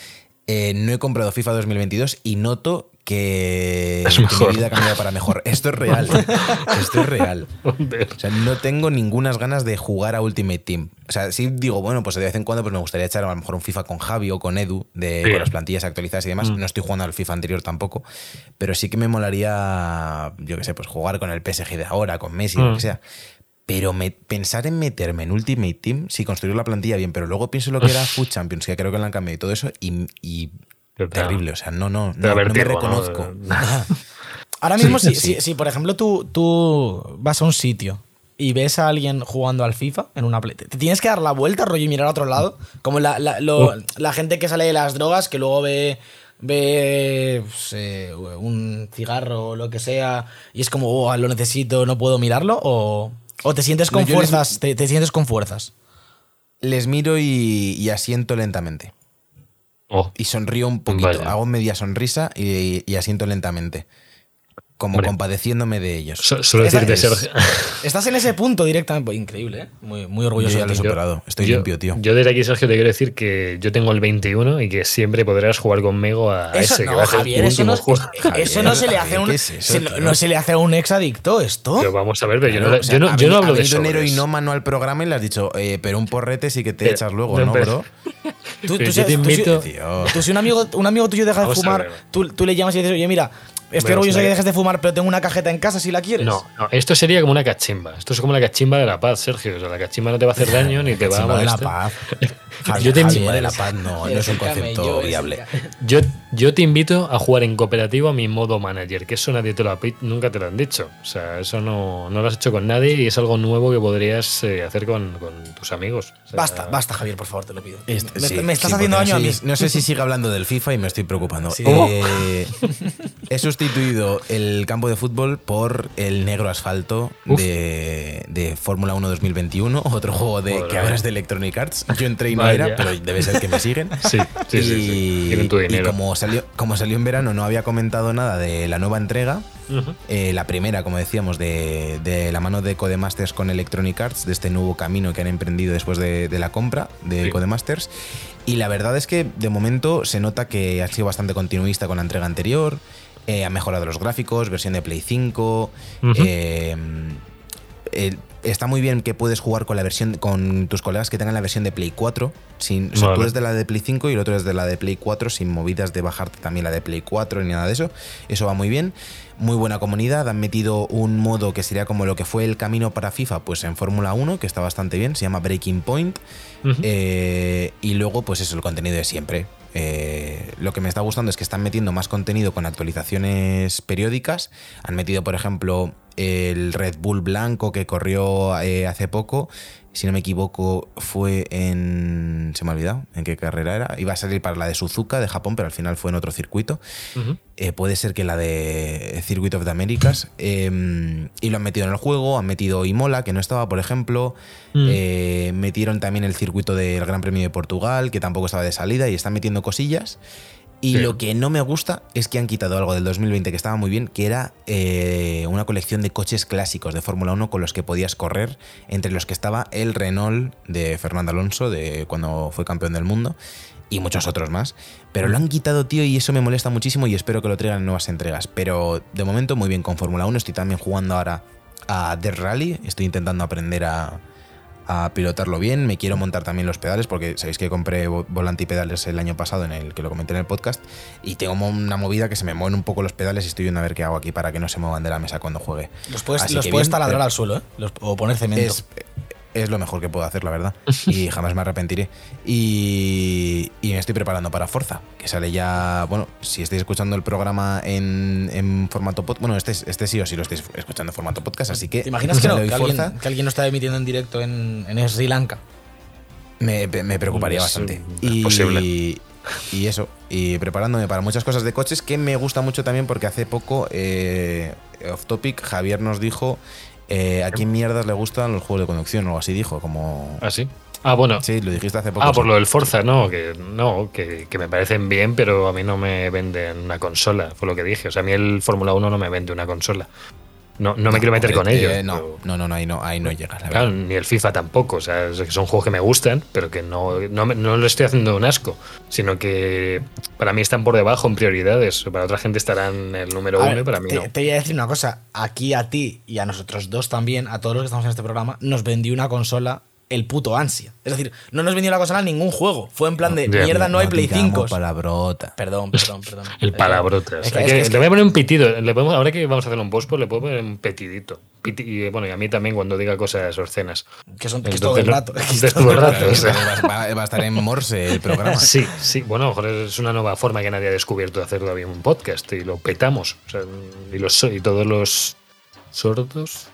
Eh, no he comprado FIFA 2022 y noto que, Es que mejor. mi vida ha cambiado para mejor. Esto es real. Esto es real. O sea, no tengo ningunas ganas de jugar a Ultimate Team. O sea, sí digo, bueno, pues de vez en cuando pues me gustaría echar a lo mejor un FIFA con Javi o con Edu, de, Sí. con las plantillas actualizadas y demás. Mm. No estoy jugando al FIFA anterior tampoco, pero sí que me molaría, yo qué sé, pues jugar con el PSG de ahora, con Messi, lo Mm. que sea. Pero me- pensar en meterme en Ultimate Team, sí, construir la plantilla bien, pero luego pienso lo que era Food Champions, que creo que lo han cambiado y todo eso, y, terrible. O sea, no, no, no, no me reconozco. Ahora mismo, Sí, si, sí. si- si, por ejemplo tú, tú vas a un sitio y ves a alguien jugando al FIFA en una play, te tienes que dar la vuelta, rollo, y mirar a otro lado. Como la, la- lo- la gente que sale de las drogas, que luego ve, ve pues, eh, un cigarro o lo que sea, y es como, oh, lo necesito, no puedo mirarlo, o, o te sientes con No, yo les- fuerzas, te, te sientes con fuerzas. Les miro y, y asiento lentamente. Oh, Y sonrío un poquito. Vaya. Hago media sonrisa y, y asiento lentamente. Como Hombre. compadeciéndome de ellos. Esa decirte, Sergio. Estás en ese punto directamente, pues, increíble, ¿eh? Muy, muy Yo orgulloso ya de lo he superado. Estoy yo, limpio, tío. Yo desde aquí, Sergio, te quiero decir que yo tengo el 21 y que siempre podrás jugar conmigo a Eso ese, que no, va a ser Javier, eso no, eso no se le hace un, ¿qué es eso, se- no, no se le hace a un ex adicto esto. Pero vamos a ver, pero yo, Claro, no, o sea, yo no, yo no veni- hablo ha de venido un sobres. heroinómano al programa y le has dicho, eh, pero un porrete sí que te Pero- echas luego, no, ¿no, bro? Tú, tú tú tú si un amigo, un amigo tuyo deja de fumar, tú le llamas y dices, oye, mira, estoy orgulloso de que dejes de fumar, pero tengo una cajeta en casa si la quieres. No, no, esto sería como una cachimba. Esto es como la cachimba de la paz, Sergio. O sea, la cachimba no te va a hacer daño ni te va a Chimba de la molestar. paz. Javi- Yo te Javi, invito- de la paz no, no es un concepto viable. Yo, yo te invito a jugar en cooperativo a mi modo manager, que eso nadie te lo ha nunca te lo han dicho. O sea, eso no, no lo has hecho con nadie y es algo nuevo que podrías eh, hacer con, con tus amigos. O sea, Basta, basta, Javier, por favor, te lo pido. Este- me, sí, me estás sí, haciendo daño a mí. No sé si sigue hablando del FIFA y me estoy preocupando. Sí. Eh, He sustituido el campo de fútbol por el negro asfalto Uf. de, de Fórmula 1 2021, otro juego de, Joder, que ahora es de Electronic Arts. Yo entré y no Vaya. era, pero debe ser que me siguen. Sí, sí, sí, sí. Tienen tu y como salió, como salió en verano, no había comentado nada de la nueva entrega. Eh, la primera, como decíamos, de, de la mano de Codemasters con Electronic Arts, de este nuevo camino que han emprendido después de, de la compra de Sí. Codemasters. Y la verdad es que de momento se nota que ha sido bastante continuista con la entrega anterior. Eh, ha mejorado los gráficos, versión de Play 5. Ujú. eh, eh, está muy bien que puedes jugar con la versión con tus colegas que tengan la versión de Play 4. Sin, o sea, tú eres de la de Play 5 y el otro es de la de Play 4 sin movidas de bajarte también la de Play 4 ni nada de eso. Eso va muy bien. Muy buena comunidad. Han metido un modo que sería como lo que fue el camino para FIFA, pues en Fórmula 1, que está bastante bien. Se llama Breaking Point. Eh, y luego, pues eso, el contenido de siempre. Eh, lo que me está gustando es que están metiendo más contenido con actualizaciones periódicas. Han metido, por ejemplo, el Red Bull blanco que corrió eh, hace poco. Si no me equivoco, fue en. Se me ha olvidado en qué carrera era. Iba a salir para la de Suzuka de Japón, pero al final fue en otro circuito. Eh, puede ser que la de Circuit of the Americas. eh, y lo han metido en el juego. Han metido Imola, que no estaba, por ejemplo. Mm. Eh, metieron también el circuito del Gran Premio de Portugal, que tampoco estaba de salida. Y están metiendo cosillas. Y Sí. lo que no me gusta es que han quitado algo del 2020 que estaba muy bien, que era eh, una colección de coches clásicos de Fórmula 1 con los que podías correr, entre los que estaba el Renault de Fernando Alonso, de cuando fue campeón del mundo, y muchos otros más. Pero lo han quitado, tío, y eso me molesta muchísimo y espero que lo traigan en nuevas entregas. Pero de momento muy bien con Fórmula 1. Estoy también jugando ahora a Death Rally. Estoy intentando aprender a, a pilotarlo bien. Me quiero montar también los pedales porque sabéis que compré vo- volante y pedales el año pasado en el que lo comenté en el podcast y tengo una movida que se me mueven un poco los pedales y estoy viendo a ver qué hago aquí para que no se muevan de la mesa cuando juegue. Los puedes, Así los puedes bien, taladrar pero- al suelo, ¿eh? Los- o poner cemento. es, es lo mejor que puedo hacer, la verdad. Y jamás me arrepentiré. Y, y me estoy preparando para Forza, que sale ya. Bueno, si estáis escuchando el programa en, en formato podcast. Bueno, este, es- este sí o sí lo estáis escuchando en formato podcast, así que. ¿Te imaginas que, no, que, alguien, Forza. que alguien lo está emitiendo en directo en, en Sri Lanka? Me, me preocuparía Es, bastante. y, posible. y eso, y preparándome para muchas cosas de coches que me gusta mucho también porque hace poco, eh, off topic, Javier nos dijo eh, a quién mierdas le gustan los juegos de conducción o así dijo, como... ¿Ah, sí? Ah, bueno. Sí, lo dijiste hace poco. Ah, por lo del Forza, no, que no, que, que me parecen bien, pero a mí no me venden una consola, fue lo que dije. O sea, a mí el Fórmula 1 no me vende una consola. No, no me quiero meter con eh, ellos. no, no, no, no, ahí no, ahí no llegas, la Claro, verdad. ni el FIFA tampoco. O sea, son juegos que me gustan, pero que no, no, no lo estoy haciendo un asco, sino que para mí están por debajo en prioridades. Para otra gente estarán el número A uno ver, y para mí te, no. te voy a decir una cosa. Aquí a ti y a nosotros dos también, a todos los que estamos en este programa, nos vendió una consola el puto ansia. Es decir, no nos vendió la consola ningún juego. Fue en plan de Ya. mierda, no hay Play digamos 5. palabrota. Perdón, perdón, perdón. El Eh, palabrotas. es que- Hay es que- que- es le voy a poner un pitido. Le podemos, ahora que vamos a hacer un post, pues le puedo poner un petidito. Piti- y bueno, y a mí también cuando diga cosas obscenas. que son que es todo el Entonces, rato. es todo el rato. rato. o sea. Va, a estar en Morse el programa. Sí, sí. Bueno, joder, es una nueva forma que nadie ha descubierto de hacer todavía un podcast y lo petamos. O sea, y, los, y todos los sordos.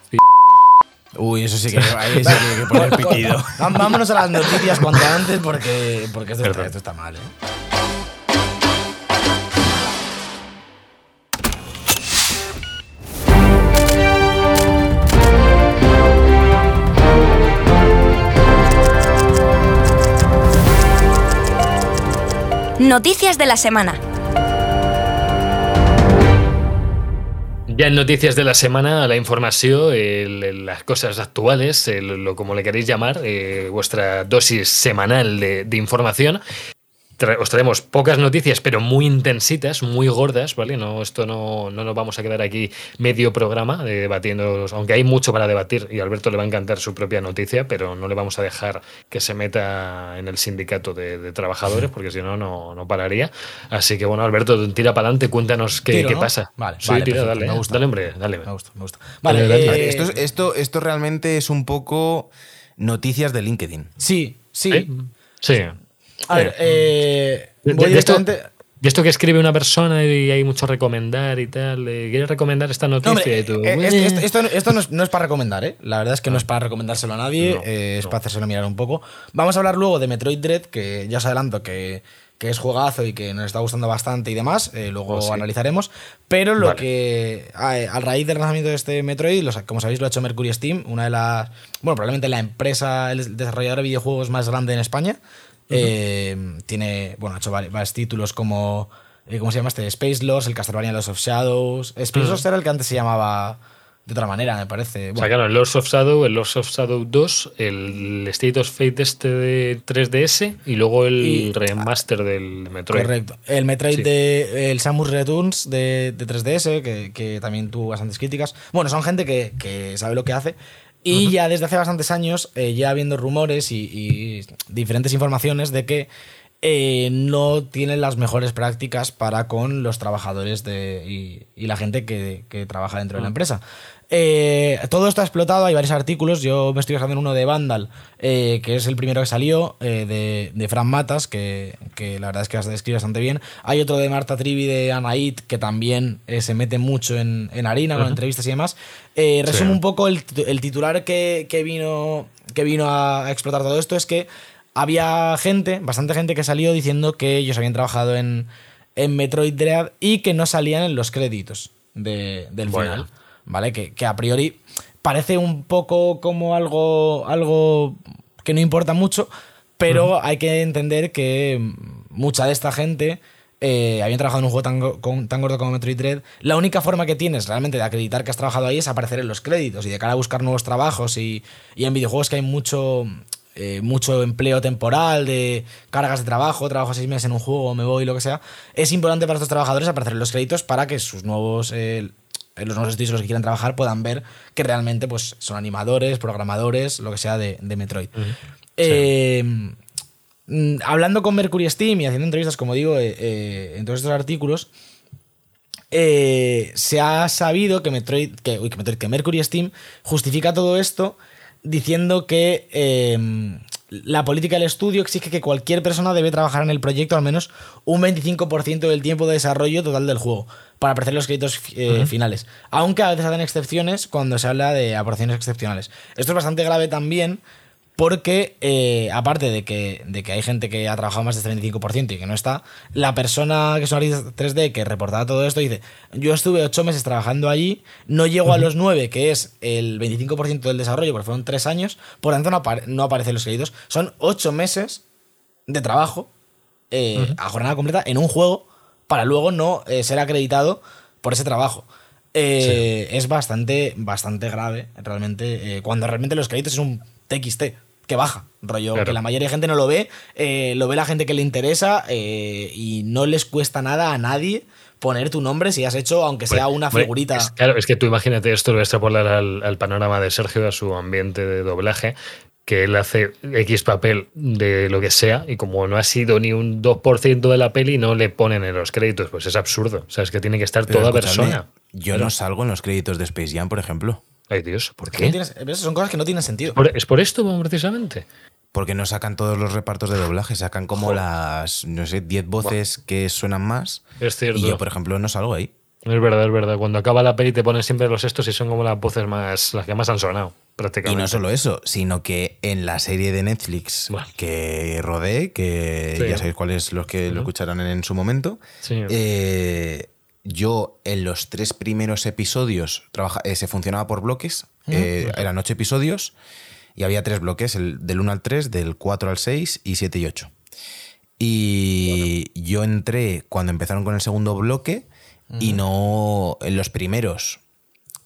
Uy, eso sí que, ahí sí que hay que poner pitido. Vámonos a las noticias cuanto antes porque, porque esto, está, esto está mal, ¿eh? Noticias de la semana. Ya en noticias de la semana, la información, el- las cosas actuales, el- lo como le queréis llamar, eh, vuestra dosis semanal de información. Tra- os traemos pocas noticias, pero muy intensitas, muy gordas, ¿vale? No, esto no, no nos vamos a quedar aquí medio programa eh, debatiendo, aunque hay mucho para debatir y a Alberto le va a encantar su propia noticia, pero no le vamos a dejar que se meta en el sindicato de, de trabajadores, porque si no, no no pararía. Así que bueno, Alberto, tira para adelante, cuéntanos qué, Tiro, qué ¿no? pasa. Vale, sí, vale, tira, perfecto, dale, me eh. gusta. dale, hombre, dale. Me gusta, me gusta. Vale, dale. eh, esto, es- esto, esto realmente es un poco noticias de LinkedIn. Sí, sí. ¿Eh? Sí. A ver, eh, De- voy de esto-. Y esto que escribe una persona y hay mucho recomendar y tal, eh, ¿quieres recomendar esta No, noticia? hombre, y tú, eh, "Eh". esto, esto- esto no- no es, no es para recomendar, ¿eh? La verdad es que no es para recomendárselo a nadie, No, eh, es no. para hacérselo mirar un poco. Vamos a hablar luego de Metroid Dread, que ya os adelanto que, que es juegazo y que nos está gustando bastante y demás, eh, luego Oh, sí. analizaremos. Pero lo Vale. que, a, a raíz del lanzamiento de este Metroid, los- como sabéis, lo ha hecho Mercury Steam, una de las, bueno, probablemente la empresa, el desarrollador de videojuegos más grande en España. Eh, tiene, bueno, ha hecho vari- varios títulos como, eh, ¿cómo se llama este? Space Lost, el Castlevania Lost of Shadows. Space Ujú. Lost era el que antes se llamaba de otra manera, me parece. Bueno, Sacaron el Lords of Shadow, el Lords of Shadow 2, el State of Fate este de 3DS y luego el Y- remaster del Metroid. Correcto. El Metroid Sí. de el Samus Returns de, de 3DS, que, que también tuvo bastantes críticas. Bueno, son gente que, que sabe lo que hace. Y ya desde hace bastantes años, eh, ya habiendo rumores y, y diferentes informaciones de que eh, no tienen las mejores prácticas para con los trabajadores de, y, y la gente que, que trabaja dentro de la empresa. Eh, todo esto ha explotado, hay varios artículos. Yo me estoy fijando en uno de Vandal, eh, que es el primero que salió, eh, de, de Fran Matas, que, que la verdad es que se describe bastante bien. Hay otro de Marta Trivi de Anaid, que también eh, se mete mucho en, en harina con entrevistas y demás. Resumo Sí. un poco el, el titular que, que vino, que vino a explotar todo esto: es que había gente, bastante gente que salió diciendo que ellos habían trabajado en, en Metroid Dread y que no salían en los créditos de- del Bueno. final. ¿Vale? Que, que a priori parece un poco como algo, algo que no importa mucho, pero hay que entender que mucha de esta gente eh, habían trabajado en un juego tan, con- tan gordo como Metroid Dread. La única forma que tienes realmente de acreditar que has trabajado ahí es aparecer en los créditos y de cara a buscar nuevos trabajos y, y en videojuegos que hay mucho eh, mucho empleo temporal, de cargas de trabajo, trabajo seis meses en un juego, me voy, lo que sea. Es importante para estos trabajadores aparecer en los créditos para que sus nuevos, eh, los nuevos estudios los que quieran trabajar puedan ver que realmente pues, son animadores, programadores, lo que sea de, de Metroid. Eh, mm, hablando con Mercury Steam y haciendo entrevistas, como digo, eh, eh, en todos estos artículos, eh, se ha sabido que Metroid, que, uy, que Metroid, que Mercury Steam justifica todo esto diciendo que eh, la política del estudio exige que cualquier persona debe trabajar en el proyecto al menos un 25% del tiempo de desarrollo total del juego para aparecer los créditos eh, finales. Aunque a veces hacen excepciones cuando se habla de aportaciones excepcionales. Esto es bastante grave también porque, eh, aparte de que, de que hay gente que ha trabajado más del 35% y que no está, la persona que artista 3D que reportaba todo esto dice: Yo estuve ocho meses trabajando allí, no llego a los nueve, que es el 25% del desarrollo, porque fueron tres años, por tanto no, apare- no aparecen los créditos. Son ocho meses de trabajo eh, a jornada completa en un juego para luego no eh, ser acreditado por ese trabajo. Es bastante, bastante grave, realmente, cuando realmente los créditos es un TXT que baja, rollo Claro. que la mayoría de gente no lo ve, eh, lo ve la gente que le interesa eh, y no les cuesta nada a nadie poner tu nombre si has hecho, aunque sea una Bueno, figurita. es- claro, es que tú imagínate esto, lo voy a extrapolar al, al panorama de Sergio, a su ambiente de doblaje, que él hace X papel de lo que sea y como no ha sido ni un 2% de la peli, no le ponen en los créditos. Pues es absurdo. O sea, es que tiene que estar Pero toda persona. Yo no salgo en los créditos de Space Jam, por ejemplo. Ay, Dios, ¿por No qué? tienes- son cosas que no tienen sentido. ¿Por- ¿Es por esto precisamente? Porque no sacan todos los repartos de doblaje, sacan como Joder. las, no sé, 10 voces que suenan más. Es cierto. Y yo, por ejemplo, no salgo ahí. Es verdad, es verdad. Cuando acaba la peli te ponen siempre los estos y son como las voces más, las que más han sonado, Y prácticamente. no solo eso, sino que en la serie de Netflix Bueno. que rodé, que Sí. ya sabéis cuáles los que lo escucharán en, su momento, Sí. eh, yo en los tres primeros episodios trabaja, eh, se funcionaba por bloques, eh, eran ocho episodios y había tres bloques, el del 1 al 3, del 4 al 6 y 7 y 8. Y yo entré cuando empezaron con el segundo bloque y no en los primeros.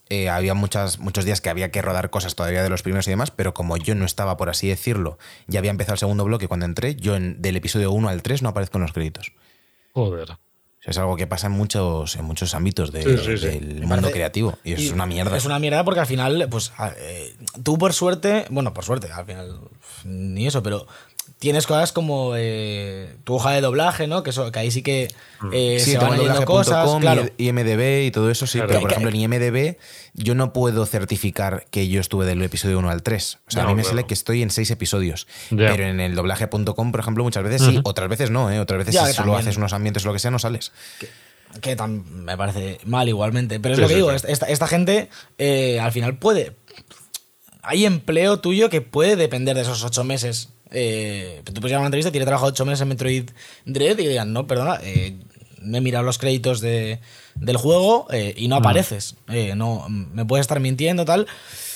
eh, había muchas, muchos días que había que rodar cosas todavía de los primeros y demás, pero como yo no estaba, por así decirlo, ya había empezado el segundo bloque cuando entré, yo en- del episodio 1 al 3 no aparezco en los créditos. Joder. O sea, es algo que pasa en muchos, en muchos ámbitos de- Sí, sí, sí. del Me mundo parece- creativo. Y eso es una mierda. Es una mierda porque al final, pues, eh, tú por suerte, bueno, por suerte, al final, ni eso, pero tienes cosas como eh, tu hoja de doblaje, ¿no? Que, eso, que ahí sí que eh, Sí, se van leyendo cosas, claro. y IMDB y todo eso, sí. Claro. Pero, por que- ejemplo, en IMDB yo no puedo certificar que yo estuve del episodio 1 al 3. O sea, No, a mí me claro. sale que estoy en seis episodios. Ya. Pero en el doblaje.com, por ejemplo, muchas veces sí, otras veces no, ¿eh? Otras veces Ya, si solo también. haces unos ambientes o lo que sea, no sales. Que tam- me parece mal igualmente. Pero es Sí, lo que sí, digo, sí. esta- esta, esta gente eh, al final puede... Hay empleo tuyo que puede depender de esos ocho meses eh, tú puedes llegar a una entrevista y tiene trabajado ocho meses en Metroid Dread y digan, no, perdona, eh, me he mirado los créditos de, del juego eh, y no apareces. Eh, no, me puedes estar mintiendo, tal.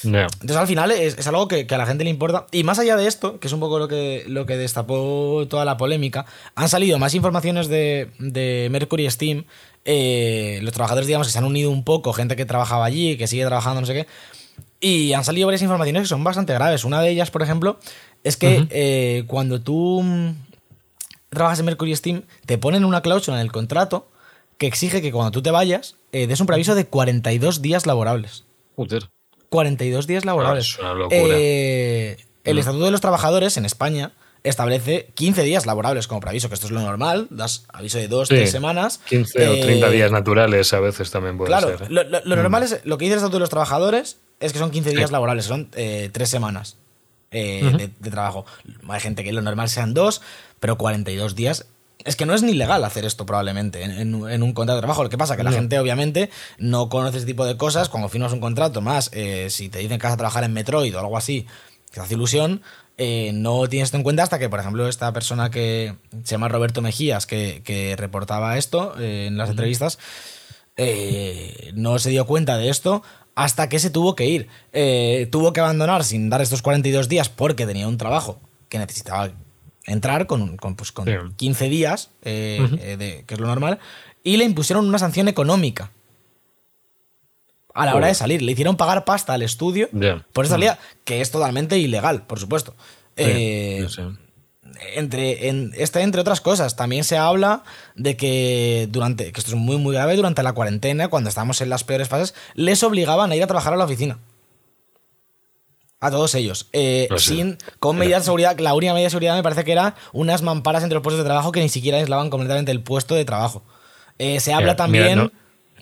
Entonces al final es, es algo que, que a la gente le importa. Y más allá de esto, que es un poco lo que, lo que destapó toda la polémica, han salido más informaciones de, de Mercury Steam. eh, los trabajadores, digamos, que se han unido un poco, gente que trabajaba allí, que sigue trabajando, no sé qué. Y han salido varias informaciones que son bastante graves. Una de ellas, por ejemplo, es que eh, cuando tú mm, trabajas en Mercury Steam, te ponen una cláusula en el contrato que exige que cuando tú te vayas, eh, des un preaviso de 42 días laborables. Joder. 42 días laborables. Ah, es una locura. Eh, el Estatuto de los Trabajadores en España establece 15 días laborables como preaviso, que esto es lo normal, das aviso de dos, Sí. tres semanas. 15 o Eh, 30 días naturales a veces también puede Claro, ser. lo, lo- lo normal es, lo que dice el Estatuto de los Trabajadores es que son 15 días Sí. laborables, son eh, tres semanas eh, de, de trabajo. Hay gente que lo normal sean dos, pero 42 días. Es que no es ni legal hacer esto probablemente en, en- en un contrato de trabajo. Lo que pasa es que la No. gente obviamente no conoce ese tipo de cosas. Cuando firmas un contrato, más eh, si te dicen que vas a trabajar en Metroid o algo así, que te hace ilusión, eh, no tienes esto en cuenta hasta que, por ejemplo, esta persona que se llama Roberto Mejías, que, que reportaba esto eh, en las entrevistas, eh, no se dio cuenta de esto hasta que se tuvo que ir. Eh, tuvo que abandonar sin dar estos 42 días porque tenía un trabajo que necesitaba entrar con, con, pues, con Sí. 15 días, eh, eh, de- que es lo normal, y le impusieron una sanción económica. A la hora de salir, le hicieron pagar pasta al estudio por esa salida, que es totalmente ilegal, por supuesto. Sí, Eh. Entre, en, este, entre otras cosas, también se habla de que durante, que esto es muy muy grave, durante la cuarentena, cuando estábamos en las peores fases, les obligaban a ir a trabajar a la oficina. A todos ellos. Eh, No sé. sin, con medidas de seguridad, la única medida de seguridad me parece que era unas mamparas entre los puestos de trabajo que ni siquiera aislaban completamente el puesto de trabajo. Eh, se habla Mira, también. mira, no-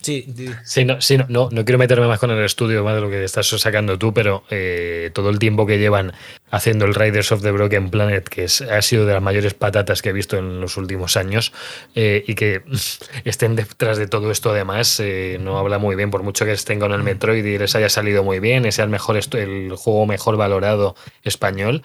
Sí, sí, Sí, no, sí, no, no, no quiero meterme más con el estudio, más de lo que estás sacando tú, pero eh, todo el tiempo que llevan haciendo el Riders of the Broken Planet, que es- ha sido de las mayores patatas que he visto en los últimos años, eh, y que estén detrás de todo esto además, eh, no habla muy bien, por mucho que estén con el Metroid y les haya salido muy bien, sea el, mejor el juego mejor valorado español,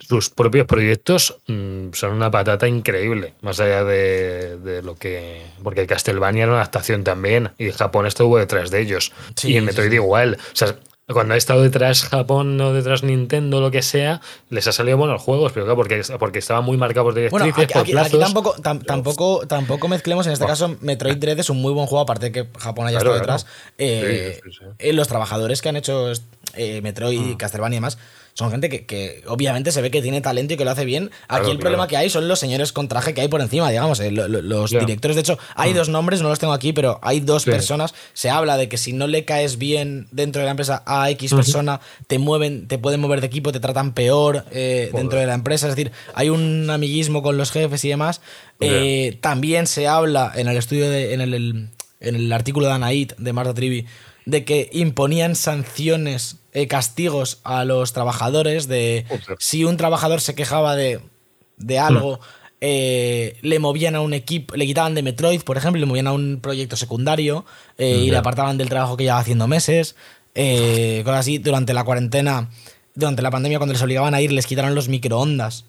sus propios proyectos mm, son una patata increíble, más allá de, de lo que... Porque Castlevania era una adaptación también y Japón estuvo detrás de ellos. Sí, y en Metroid sí. igual. O sea, cuando ha estado detrás Japón o detrás Nintendo, lo que sea, les ha salido buenos juegos, pero claro, porque, porque estaban muy marcados por Bueno, directrices, aquí, por aquí- tampoco, tam- tampoco, tampoco mezclemos, en este caso, Metroid Dread es un muy buen juego, aparte de que Japón haya Claro, estado claro. detrás. Eh, Sí, eh, los trabajadores que han hecho eh, Metroid, Mm. Castlevania y demás, son gente que, que obviamente se ve que tiene talento y que lo hace bien. Aquí Claro, el problema claro. que hay son los señores con traje que hay por encima, digamos, eh, lo- lo- los directores. De hecho, hay dos nombres, no los tengo aquí, pero hay dos Mm. Sí. personas. Se habla de que si no le caes bien dentro de la empresa a X persona, te mueven, te pueden mover de equipo, te tratan peor eh, dentro de la empresa. Es decir, hay un amiguismo con los jefes y demás. Eh, también se habla en el estudio de, en el, el- en el artículo de Anaid de Marta Trivi de que imponían sanciones, eh, castigos a los trabajadores de si un trabajador se quejaba de, de algo, eh, le movían a un equipo, le quitaban de Metroid, por ejemplo, le movían a un proyecto secundario eh, y le apartaban del trabajo que llevaba haciendo meses. Cosas así, durante la cuarentena, durante la pandemia, cuando les obligaban a ir, les quitaron los microondas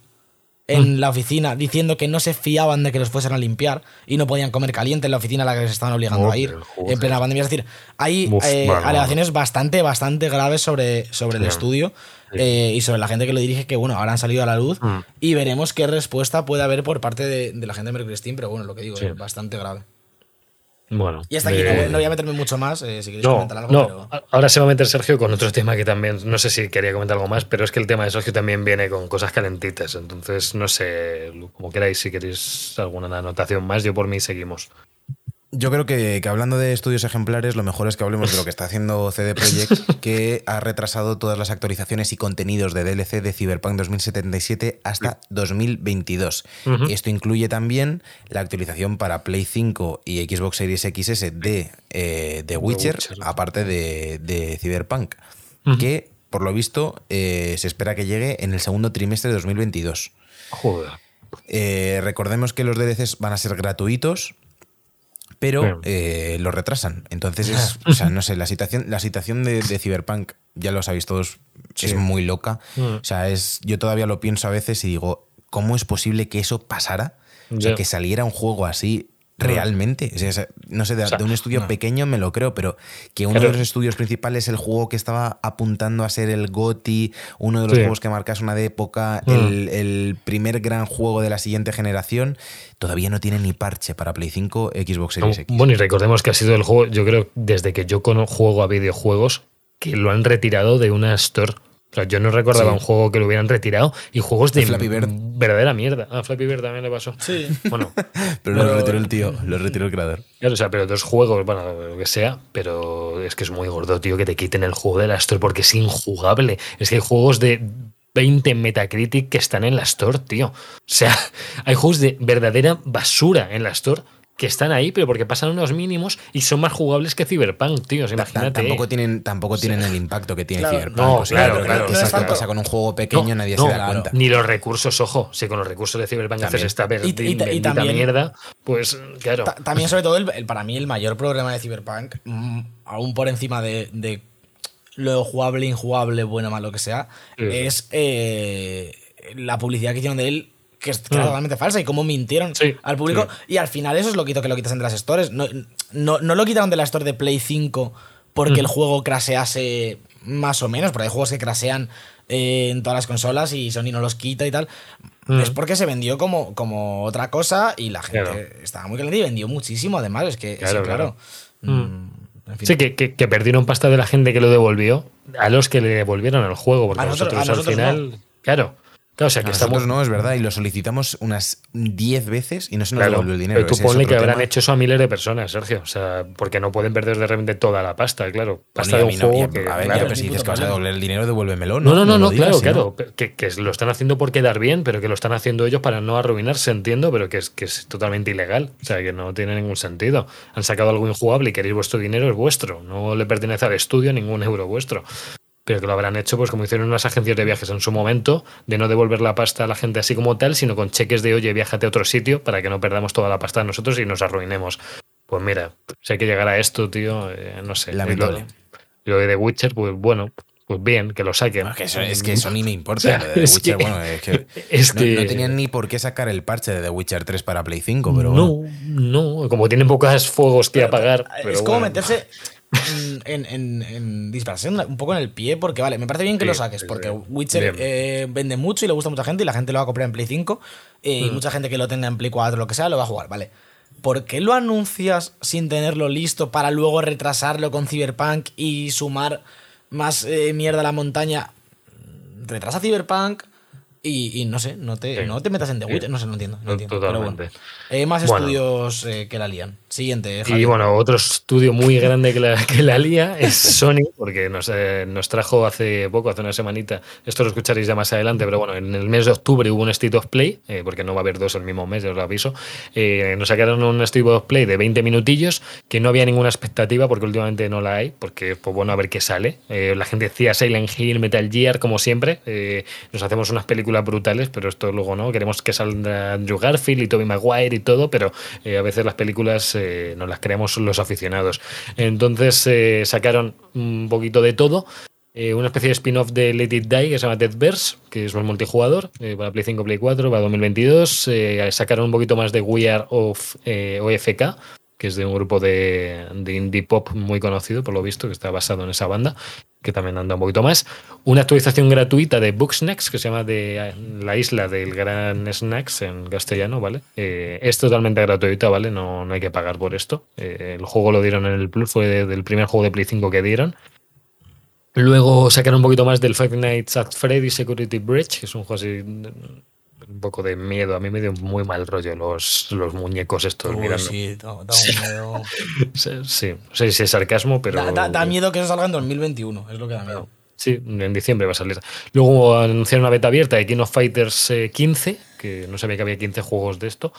en la oficina diciendo que no se fiaban de que los fuesen a limpiar y no podían comer caliente en la oficina a la que les estaban obligando a ir Joder, en plena pandemia. Es decir, hay Uf, eh, alegaciones bastante, bastante graves sobre, sobre el Sí. estudio eh, y sobre la gente que lo dirige, que bueno, ahora han salido a la luz Mm. y veremos qué respuesta puede haber por parte de, de la gente de Mercury Steam, pero bueno, lo que digo, Sí. es bastante grave. Bueno, Y hasta aquí, eh, no, voy- no voy a meterme mucho más, eh, si queréis No, comentar algo, no. pero... Ahora se va a meter Sergio con otro tema que también, no sé si quería comentar algo más, pero es que el tema de Sergio también viene con cosas calentitas. Entonces, no sé, como queráis, si queréis alguna anotación más, yo por mí seguimos. Yo creo que, que hablando de estudios ejemplares, lo mejor es que hablemos de lo que está haciendo CD Projekt, que ha retrasado todas las actualizaciones y contenidos de DLC de Cyberpunk 2077 hasta 2022. Ujú. Esto incluye también la actualización para Play 5 y Xbox Series XS de eh, The Witcher, Witcher. aparte de, de Cyberpunk, que por lo visto eh, se espera que llegue en el segundo trimestre de 2022. Joder. Eh, recordemos que los DLCs van a ser gratuitos, pero eh, lo retrasan. Entonces es, o sea, no sé, la situación, la situación de, de Cyberpunk, ya lo sabéis todos, es muy loca. Mm. O sea, es, yo todavía lo pienso a veces y digo, ¿cómo es posible que eso pasara? O sea, que saliera un juego así realmente. O sea, es- no sé, de, O sea, de un estudio pequeño me lo creo, pero que uno de los estudios principales, el juego que estaba apuntando a ser el GOTI, uno de los Sí. juegos que marcas una de época, Mm. el, el primer gran juego de la siguiente generación, todavía no tiene ni parche para Play 5, Xbox Series X. Bueno, y recordemos que ha sido el juego, yo creo, desde que yo juego a videojuegos, que lo han retirado de una store. O sea, yo no recordaba Sí. un juego que lo hubieran retirado y juegos de El Flappy Bird. verdadera mierda. Ah, Flappy Bird también le pasó. Sí. Bueno, Pero lo retiró el tío, lo retiró el creador. Claro, o sea, pero dos juegos, bueno, lo que sea, pero es que es muy gordo, tío, que te quiten el juego de la Store porque es injugable. Es que hay juegos de 20 en Metacritic que están en la Store, tío. O sea, hay juegos de verdadera basura en la Store que están ahí, pero porque pasan unos mínimos y son más jugables que Cyberpunk, tío. Imagínate. Tampoco tienen, tampoco tienen el impacto que tiene Claro. Cyberpunk. No, o sea, claro, yo creo claro, que no eso es que tanto. pasa con un juego pequeño, No, nadie no, se da claro. cuenta. Ni los recursos, ojo, si con los recursos de Cyberpunk haces También. esta verde, Y- y y también- mierda, pues claro. Ta- también, sobre todo, el, el- para mí, el mayor problema de Cyberpunk, mm, aún por encima de, de lo jugable, injugable, bueno, malo que sea, Sí. es eh, la publicidad que hicieron de él, que es Mm. totalmente falsa, y cómo mintieron Sí, al público. sí. Y al final, eso es lo que hizo que lo quitasen de las stores. No, no, no lo quitaron de la store de Play 5 porque Mm. el juego crasease más o menos, porque hay juegos que crasean eh, en todas las consolas y Sony no los quita y tal. Mm. Es porque se vendió como, como otra cosa y la gente Claro. estaba muy caliente y vendió muchísimo además. Es que, Claro, claro. claro. En fin. Sí, que, que- que perdieron pasta de la gente que lo devolvió a los que le devolvieron el juego, porque A nosotros- nosotros, a nosotros al final. Claro. Claro, o sea que A estamos. no, es verdad, y lo solicitamos unas 10 veces y no se nos Claro, devolvió el dinero. pero tú ponle que habrán tema. hecho eso a miles de personas, Sergio. O sea, porque no pueden perder de repente toda la pasta, claro. Pasta Bueno, de un no- juego y- que. a ver, claro, ya, pero si dices que vas a devolver el dinero, devuélvemelo. No, no, no, no, digas, claro, claro. Que, que lo están haciendo por quedar bien, pero que lo están haciendo ellos para no arruinarse, entiendo, pero que es, que es totalmente ilegal. O sea, que no tiene ningún sentido. Han sacado algo injugable y queréis vuestro dinero, es vuestro. No le pertenece al estudio ningún euro vuestro. Pero que lo habrán hecho, pues como hicieron unas agencias de viajes en su momento, de no devolver la pasta a la gente así como tal, sino con cheques de oye, viájate a otro sitio para que no perdamos toda la pasta nosotros y nos arruinemos. Pues mira, si hay que llegar a esto, tío, eh, no sé. Lamentable. Y Lo, lo de The Witcher, pues bueno, pues bien, que lo saquen. No, es que eso, es que eso ni me importa. O sea, de The es Witcher, que- bueno, es que, es no, que- no tenían ni por qué sacar el parche de The Witcher 3 para Play 5, pero no, bueno. no, como tienen pocos fuegos que apagar. es pero como bueno. meterse en, en, dispararse un poco en el pie, porque vale, me parece bien que Sí, lo saques, porque. Witcher eh, vende mucho y le gusta a mucha gente y la gente lo va a comprar en Play 5 eh, Mm. y mucha gente que lo tenga en Play 4 lo que sea lo va a jugar, vale. ¿Por qué lo anuncias sin tenerlo listo para luego retrasarlo con Cyberpunk y sumar más eh, mierda a la montaña? Retrasa Cyberpunk y, y no sé, no te, Sí. no te metas en The Sí. Witcher, no sé, no entiendo. No entiendo pero bueno. totalmente. Eh, más Bueno. estudios eh, que la lían. Siguiente, Y Javi. bueno, otro estudio muy grande que la, que la lía es Sony, porque nos, eh, nos trajo hace poco, hace una semanita, esto lo escucharéis ya más adelante, pero bueno, en el mes de octubre hubo un State of Play, eh, porque no va a haber dos el mismo mes, ya os lo aviso. Eh, nos sacaron un State of Play de 20 minutillos, que no había ninguna expectativa, porque últimamente no la hay, porque pues bueno, a ver qué sale. Eh, la gente decía Silent Hill, Metal Gear, como siempre, eh, nos hacemos unas películas brutales, pero esto luego no, queremos que salga Andrew Garfield y Tobey Maguire y todo, pero eh, a veces las películas eh, no las creamos los aficionados. Entonces eh, sacaron un poquito de todo. eh, una especie de spin-off de Let It Die que se llama Deadverse, que es un multijugador para Play 5, Play 4, para 2022. eh, sacaron un poquito más de We Are of OFK, que es de un grupo de, de indie pop muy conocido, por lo visto, que está basado en esa banda, que también anda un poquito más. Una actualización gratuita de Booksnacks, que se llama de La Isla del Gran Snacks en castellano, ¿vale? Eh, es totalmente gratuita, ¿vale? No, no hay que pagar por esto. Eh, el juego lo dieron en el Plus, fue de- del primer juego de Play 5 que dieron. Luego sacaron un poquito más del Five Nights at Freddy Security Breach, que es un juego así un poco de miedo. A mí me dio muy mal rollo los, los muñecos estos Uy, mirando. sí, da, da un miedo. Sí, sí. Es sarcasmo, pero. Da, da- da miedo que eso salga en 2021, es lo que da miedo. Sí, en diciembre va a salir. Luego anunciaron una beta abierta de King of Fighters eh, 15, que no sabía que había 15 juegos de esto,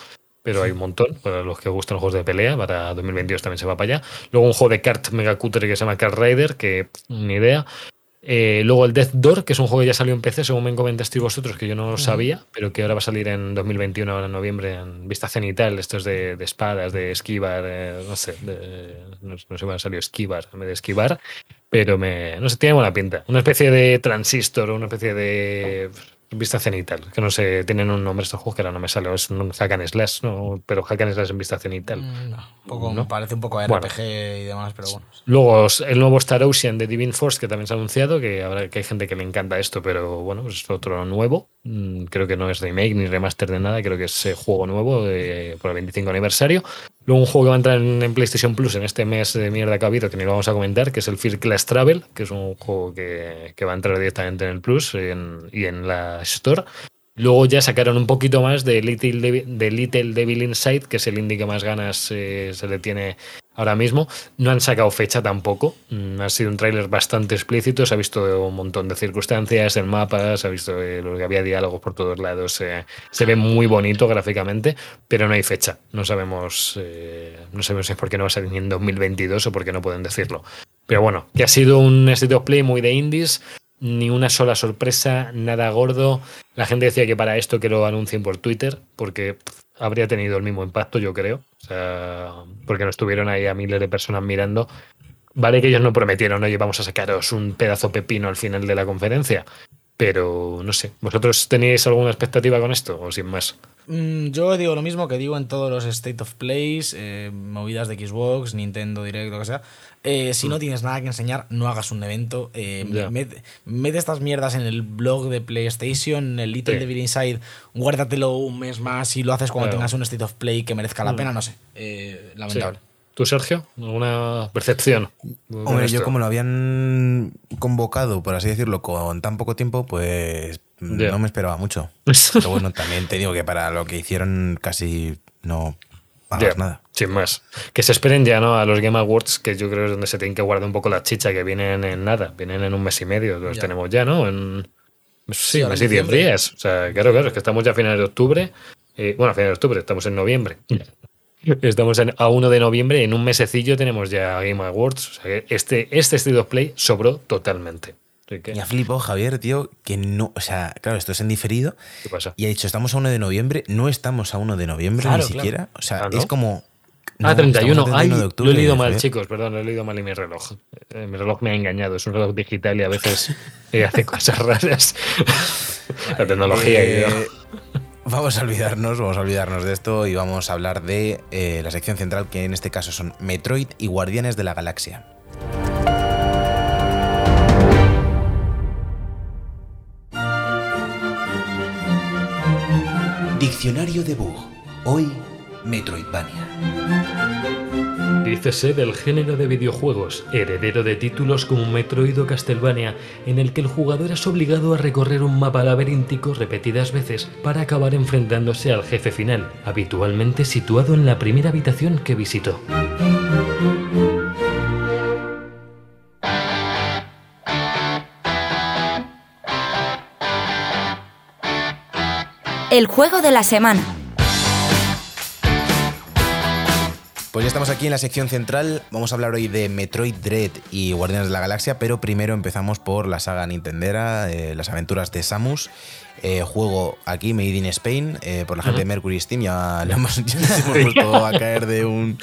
pero hay un montón para los que gustan los juegos de pelea. Para 2022 también se va para allá. Luego un juego de kart mega cutre que se llama Kart Rider, que ni idea. Eh, luego el Death Door, que es un juego que ya salió en PC, según me comentasteis vosotros, que yo no sabía, pero que ahora va a salir en 2021, ahora en noviembre, en vista cenital. Esto es de, de espadas, de esquivar, eh, no sé, de- no, no sé ha salido esquivar, en vez de esquivar, pero me, no sé, tiene buena pinta. Una especie de transistor, una especie de vista cenital, que no sé, tienen un nombre estos juegos que ahora no me sale, es un hack and slash, ¿no? pero hack and slash en vista cenital. Mm, no, un poco, ¿No? Parece un poco a Bueno. RPG y demás, pero bueno. Luego el nuevo Star Ocean de Divine Force, que también se ha anunciado, que habrá que hay gente que le encanta esto, pero bueno, es otro nuevo. Mm, Creo que no es remake ni remaster de nada, creo que es eh, juego nuevo de- por el 25 aniversario. Luego un juego que va a entrar en, PlayStation Plus en este mes de mierda que ha habido, que ni lo vamos a comentar, que es el Fear Class Travel, que es un juego que, que va a entrar directamente en el Plus y en la Store. Luego ya sacaron un poquito más de Little Devil, de Little Devil Inside, que es el indie que más ganas eh, se le tiene ahora mismo. No han sacado fecha tampoco. Mm, Ha sido un tráiler bastante explícito. Se ha visto un montón de circunstancias, el mapa, se ha visto eh, que había diálogos por todos lados. se ve muy bonito gráficamente, pero no hay fecha. No sabemos, eh, no sabemos si es porque no va a salir en 2022 o porque no pueden decirlo. Pero bueno, que ha sido un State of Play muy de indies, ni una sola sorpresa, nada gordo. La gente decía que para esto que lo anuncien por Twitter, porque habría tenido el mismo impacto, yo creo. O sea, porque no estuvieron ahí a miles de personas mirando. Vale que ellos no prometieron, oye, vamos a sacaros un pedazo pepino al final de la conferencia. Pero no sé, ¿vosotros tenéis alguna expectativa con esto o sin más? Mm, yo digo lo mismo que digo en todos los State of Plays, eh, movidas de Xbox, Nintendo Direct, lo que sea. Eh, si no tienes nada que enseñar, no hagas un evento. Eh, met- mete estas mierdas en el blog de PlayStation, en el Little Sí. Devil Inside, guárdatelo un mes más y lo haces cuando Claro. tengas un State of Play que merezca la Mm. pena, no sé. Eh, lamentable. Sí. ¿Tú, Sergio? ¿Alguna percepción? Hombre, yo como lo habían convocado, por así decirlo, con tan poco tiempo, pues mm, no me esperaba mucho. Pero bueno, también te digo que para lo que hicieron casi no hagas Ya, nada. Sin más. Que se esperen ya, ¿no? A los Game Awards, que yo creo que es donde se tienen que guardar un poco la chicha, que vienen en nada, vienen en un mes y medio, los tenemos ya, ¿no? En, sí, mes y diez diciembre. días. O sea, claro, claro, es que estamos ya a finales de octubre. Eh, bueno, a finales de octubre, estamos en noviembre. Estamos en- a 1 de noviembre y en un mesecillo tenemos ya Game Awards. O sea, que este, este State of Play sobró totalmente. Me ha flipado Javier, tío, que no, o sea, claro, esto es en diferido ¿Qué pasa? y ha dicho, estamos a 1 de noviembre, no estamos a 1 de noviembre Claro, ni claro. siquiera, o sea, Ah, ¿no? es como... ah, no, 31. estamos a Ay, 31 de lo octubre, he leído mal, Javier. chicos, perdón, lo he leído mal en mi reloj. Eh, mi reloj me ha engañado, es un reloj digital y a veces eh, hace cosas raras. La tecnología. Eh, vamos a olvidarnos, vamos a olvidarnos de esto y vamos a hablar de eh, la sección central, que en este caso son Metroid y Guardianes de la Galaxia. Diccionario de Bug. Hoy, Metroidvania. Dícese del género de videojuegos, heredero de títulos como Metroid o Castlevania, en el que el jugador es obligado a recorrer un mapa laberíntico repetidas veces para acabar enfrentándose al jefe final, habitualmente situado en la primera habitación que visitó. El juego de la semana. Pues ya estamos aquí en la sección central. Vamos a hablar hoy de Metroid Dread y Guardianes de la Galaxia, pero primero empezamos por la saga Nintendera, eh, las aventuras de Samus. Eh, juego aquí, Made in Spain, eh, por la gente de Mercury Steam. Ya lo hemos, ya nos hemos puesto a caer de un.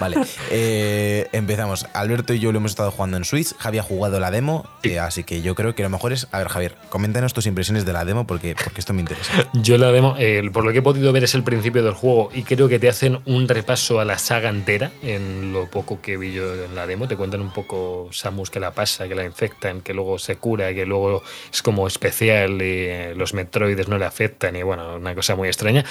Vale, eh, empezamos. Alberto y yo lo hemos estado jugando en Switch. Javi ha jugado la demo, así que yo creo que lo mejor es. A ver, Javier, coméntanos tus impresiones de la demo porque, porque esto me interesa. Yo la demo, por lo que he podido ver es el principio del juego y creo que te hacen un repaso a la saga entera en lo poco que vi yo en la demo. Te cuentan un poco Samus que la pasa, que la infectan, que luego se cura, que luego es como especial los metroides no le afectan y bueno, una cosa muy extraña.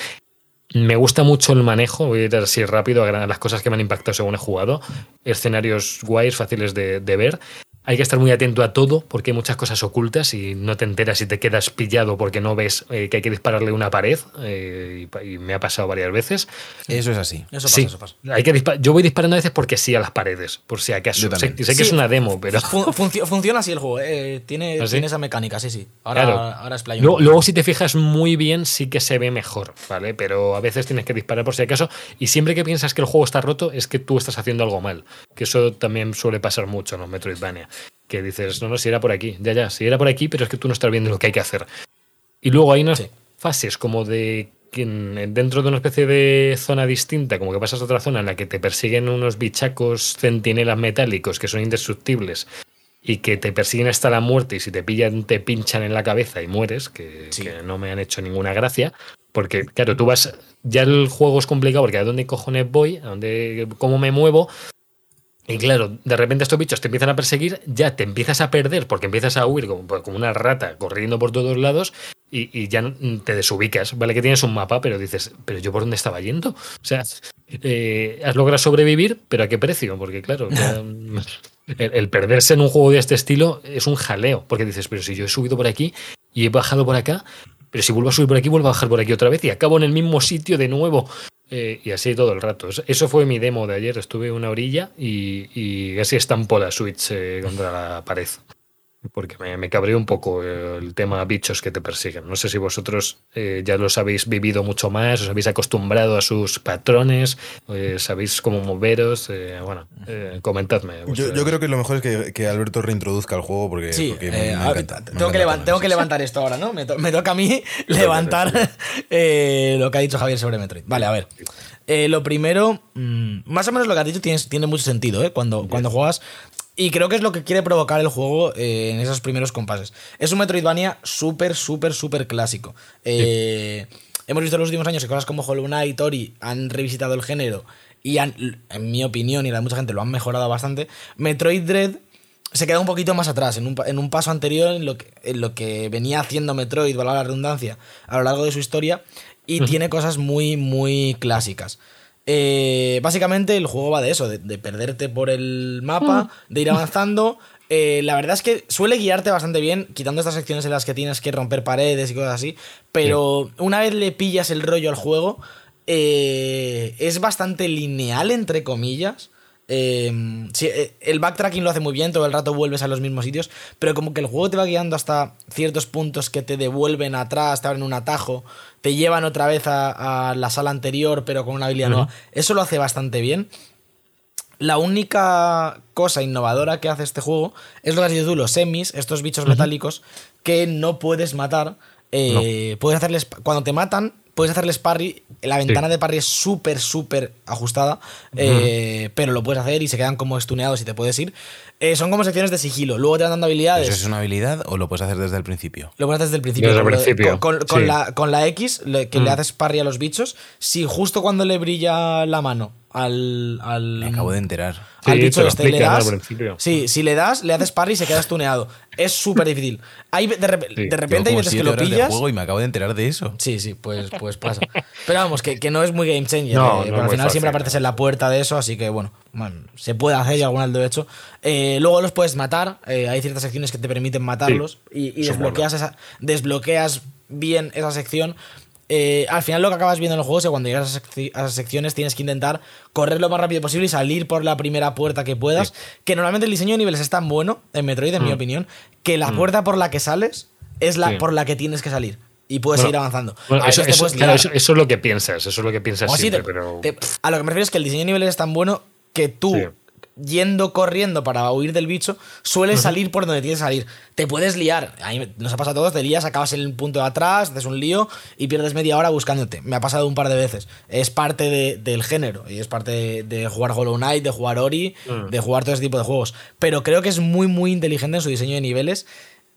Me gusta mucho el manejo, voy a ir así rápido a las cosas que me han impactado según he jugado. Escenarios guays, fáciles de ver. Hay que estar muy atento a todo porque hay muchas cosas ocultas y no te enteras y te quedas pillado porque no ves eh, que hay que dispararle una pared eh, y me ha pasado varias veces. Eso es así. Eso pasa, sí, eso pasa. Hay que yo voy disparando a veces porque sí a las paredes, por si acaso. Sé, sé que Sí. es una demo, pero... Fun- funcio- funciona así el juego, eh, tiene, ¿Ah, sí? tiene esa mecánica, sí, sí. Ahora, Claro. ahora es play luego, si te fijas muy bien, sí que se ve mejor, ¿vale? Pero a veces tienes que disparar por si acaso. Y siempre que piensas que el juego está roto, es que tú estás haciendo algo mal. Que eso también suele pasar mucho en los Metroidvania. Que dices, no, no, si era por aquí, ya, ya, si era por aquí, pero es que tú no estás viendo lo que hay que hacer. Y luego hay unas Sí. fases como de dentro de una especie de zona distinta, como que pasas a otra zona en la que te persiguen unos bichacos centinelas metálicos que son indestructibles y que te persiguen hasta la muerte y si te pillan te pinchan en la cabeza y mueres, que, Sí. que no me han hecho ninguna gracia. Porque, claro, tú vas. Ya el juego es complicado porque a dónde cojones voy, a dónde, cómo me muevo. Y claro, de repente estos bichos te empiezan a perseguir, ya te empiezas a perder porque empiezas a huir como, como una rata corriendo por todos lados y, y ya te desubicas. Vale que tienes un mapa, pero dices, ¿pero yo por dónde estaba yendo? O sea, eh, has logrado sobrevivir, pero ¿a qué precio? Porque claro, ya, el, el perderse en un juego de este estilo es un jaleo, porque dices, pero si yo he subido por aquí y he bajado por acá, pero si vuelvo a subir por aquí, vuelvo a bajar por aquí otra vez y acabo en el mismo sitio de nuevo. Eh, y así todo el rato. Eso- fue mi demo de ayer. Estuve una orilla y, y casi estampó la Switch eh, contra la pared. Porque me, me cabreó un poco eh, el tema bichos que te persiguen. No sé si vosotros eh, ya los habéis vivido mucho más, os habéis acostumbrado a sus patrones, eh, sabéis cómo moveros. eh, bueno, eh, comentadme. Yo, creo que lo mejor es que, que Alberto reintroduzca el juego porque, Sí, porque me- eh, me a- encanta, me tengo, que levan- tengo que levantar esto ahora, ¿no? Me, to- me toca a mí levantar eh, lo que ha dicho Javier sobre Metroid. Vale, a ver. Eh, lo primero, mm, más o menos lo que has dicho tiene, tiene mucho sentido, ¿eh? Cuando, cuando juegas. Y creo que es lo que quiere provocar el juego eh, en esos primeros compases. Es un Metroidvania súper, súper, súper clásico. Eh, Hemos visto en los últimos años que cosas como Hollow Knight, Ori han revisitado el género y han, en mi opinión y la de mucha gente, lo han mejorado bastante. Metroid Dread se queda un poquito más atrás, en un, en un paso anterior en lo, que, en lo que venía haciendo Metroid, valga la redundancia, a lo largo de su historia, y tiene cosas muy, muy clásicas. Eh, básicamente el juego va de eso, de, de perderte por el mapa, de ir avanzando. Eh, la verdad es que suele guiarte bastante bien, quitando estas secciones en las que tienes que romper paredes y cosas así, pero una vez le pillas el rollo al juego, eh, es bastante lineal, entre comillas. Eh, sí, el backtracking lo hace muy bien, todo el rato vuelves a los mismos sitios, pero como que el juego te va guiando hasta ciertos puntos que te devuelven atrás, te abren un atajo, te llevan otra vez a, a la sala anterior, pero con una habilidad nueva. Eso lo hace bastante bien. La única cosa innovadora que hace este juego es lo que has dicho tú, los semis, estos bichos metálicos que no puedes matar. eh, Puedes hacerles. Cuando te matan, puedes hacerles parry. La ventana de parry es súper, súper ajustada. eh, pero lo puedes hacer y se quedan como estuneados y te puedes ir. Eh, son como secciones de sigilo. Luego te van dando habilidades. ¿Eso es una habilidad o lo puedes hacer desde el principio? Lo puedes hacer desde el principio. Desde el principio, Con, con sí. la, con la X, le- que le Mm. haces parry a los bichos, si justo cuando le brilla la mano al. al Me acabo de enterar. al Sí, bicho este le das. Sí, si le das, le haces parry y se queda estuneado. Es súper difícil. Hay, de, rep- Sí, de repente hay veces que lo horas de pillas. juego y me acabo de enterar de eso. Sí, sí, pues, pues pasa. Pero vamos, que, que no es muy game changer. No, eh, no pero al final siempre apareces no. en la puerta de eso, así que bueno, man, se puede hacer y alguna vez lo he hecho. Eh, luego los puedes matar, eh, hay ciertas secciones que te permiten matarlos y, y desbloqueas, esa, desbloqueas bien esa sección. Eh, al final lo que acabas viendo en el juego es que cuando llegas a esas, secciones tienes que intentar correr lo más rápido posible y salir por la primera puerta que puedas. Que normalmente el diseño de niveles es tan bueno en Metroid, en mi opinión, que la puerta por la que sales es la Mm. Sí. por la que tienes que salir. Y puedes Bueno, seguir avanzando. Bueno, eso, eso- puedes claro, liar. eso- eso es lo que piensas, eso es lo que piensas siempre, te- pero. te- a lo que me refiero es que el diseño de niveles es tan bueno que tú, Sí. Yendo corriendo para huir del bicho, sueles salir por donde tienes que salir. Te puedes liar. A mí nos ha pasado a todos, te lías, acabas en el punto de atrás, haces un lío y pierdes media hora buscándote. Me ha pasado un par de veces. Es parte de- del género y es parte de, de jugar Hollow Knight, de jugar Ori, Mm. de jugar todo ese tipo de juegos. Pero creo que es muy, muy inteligente en su diseño de niveles.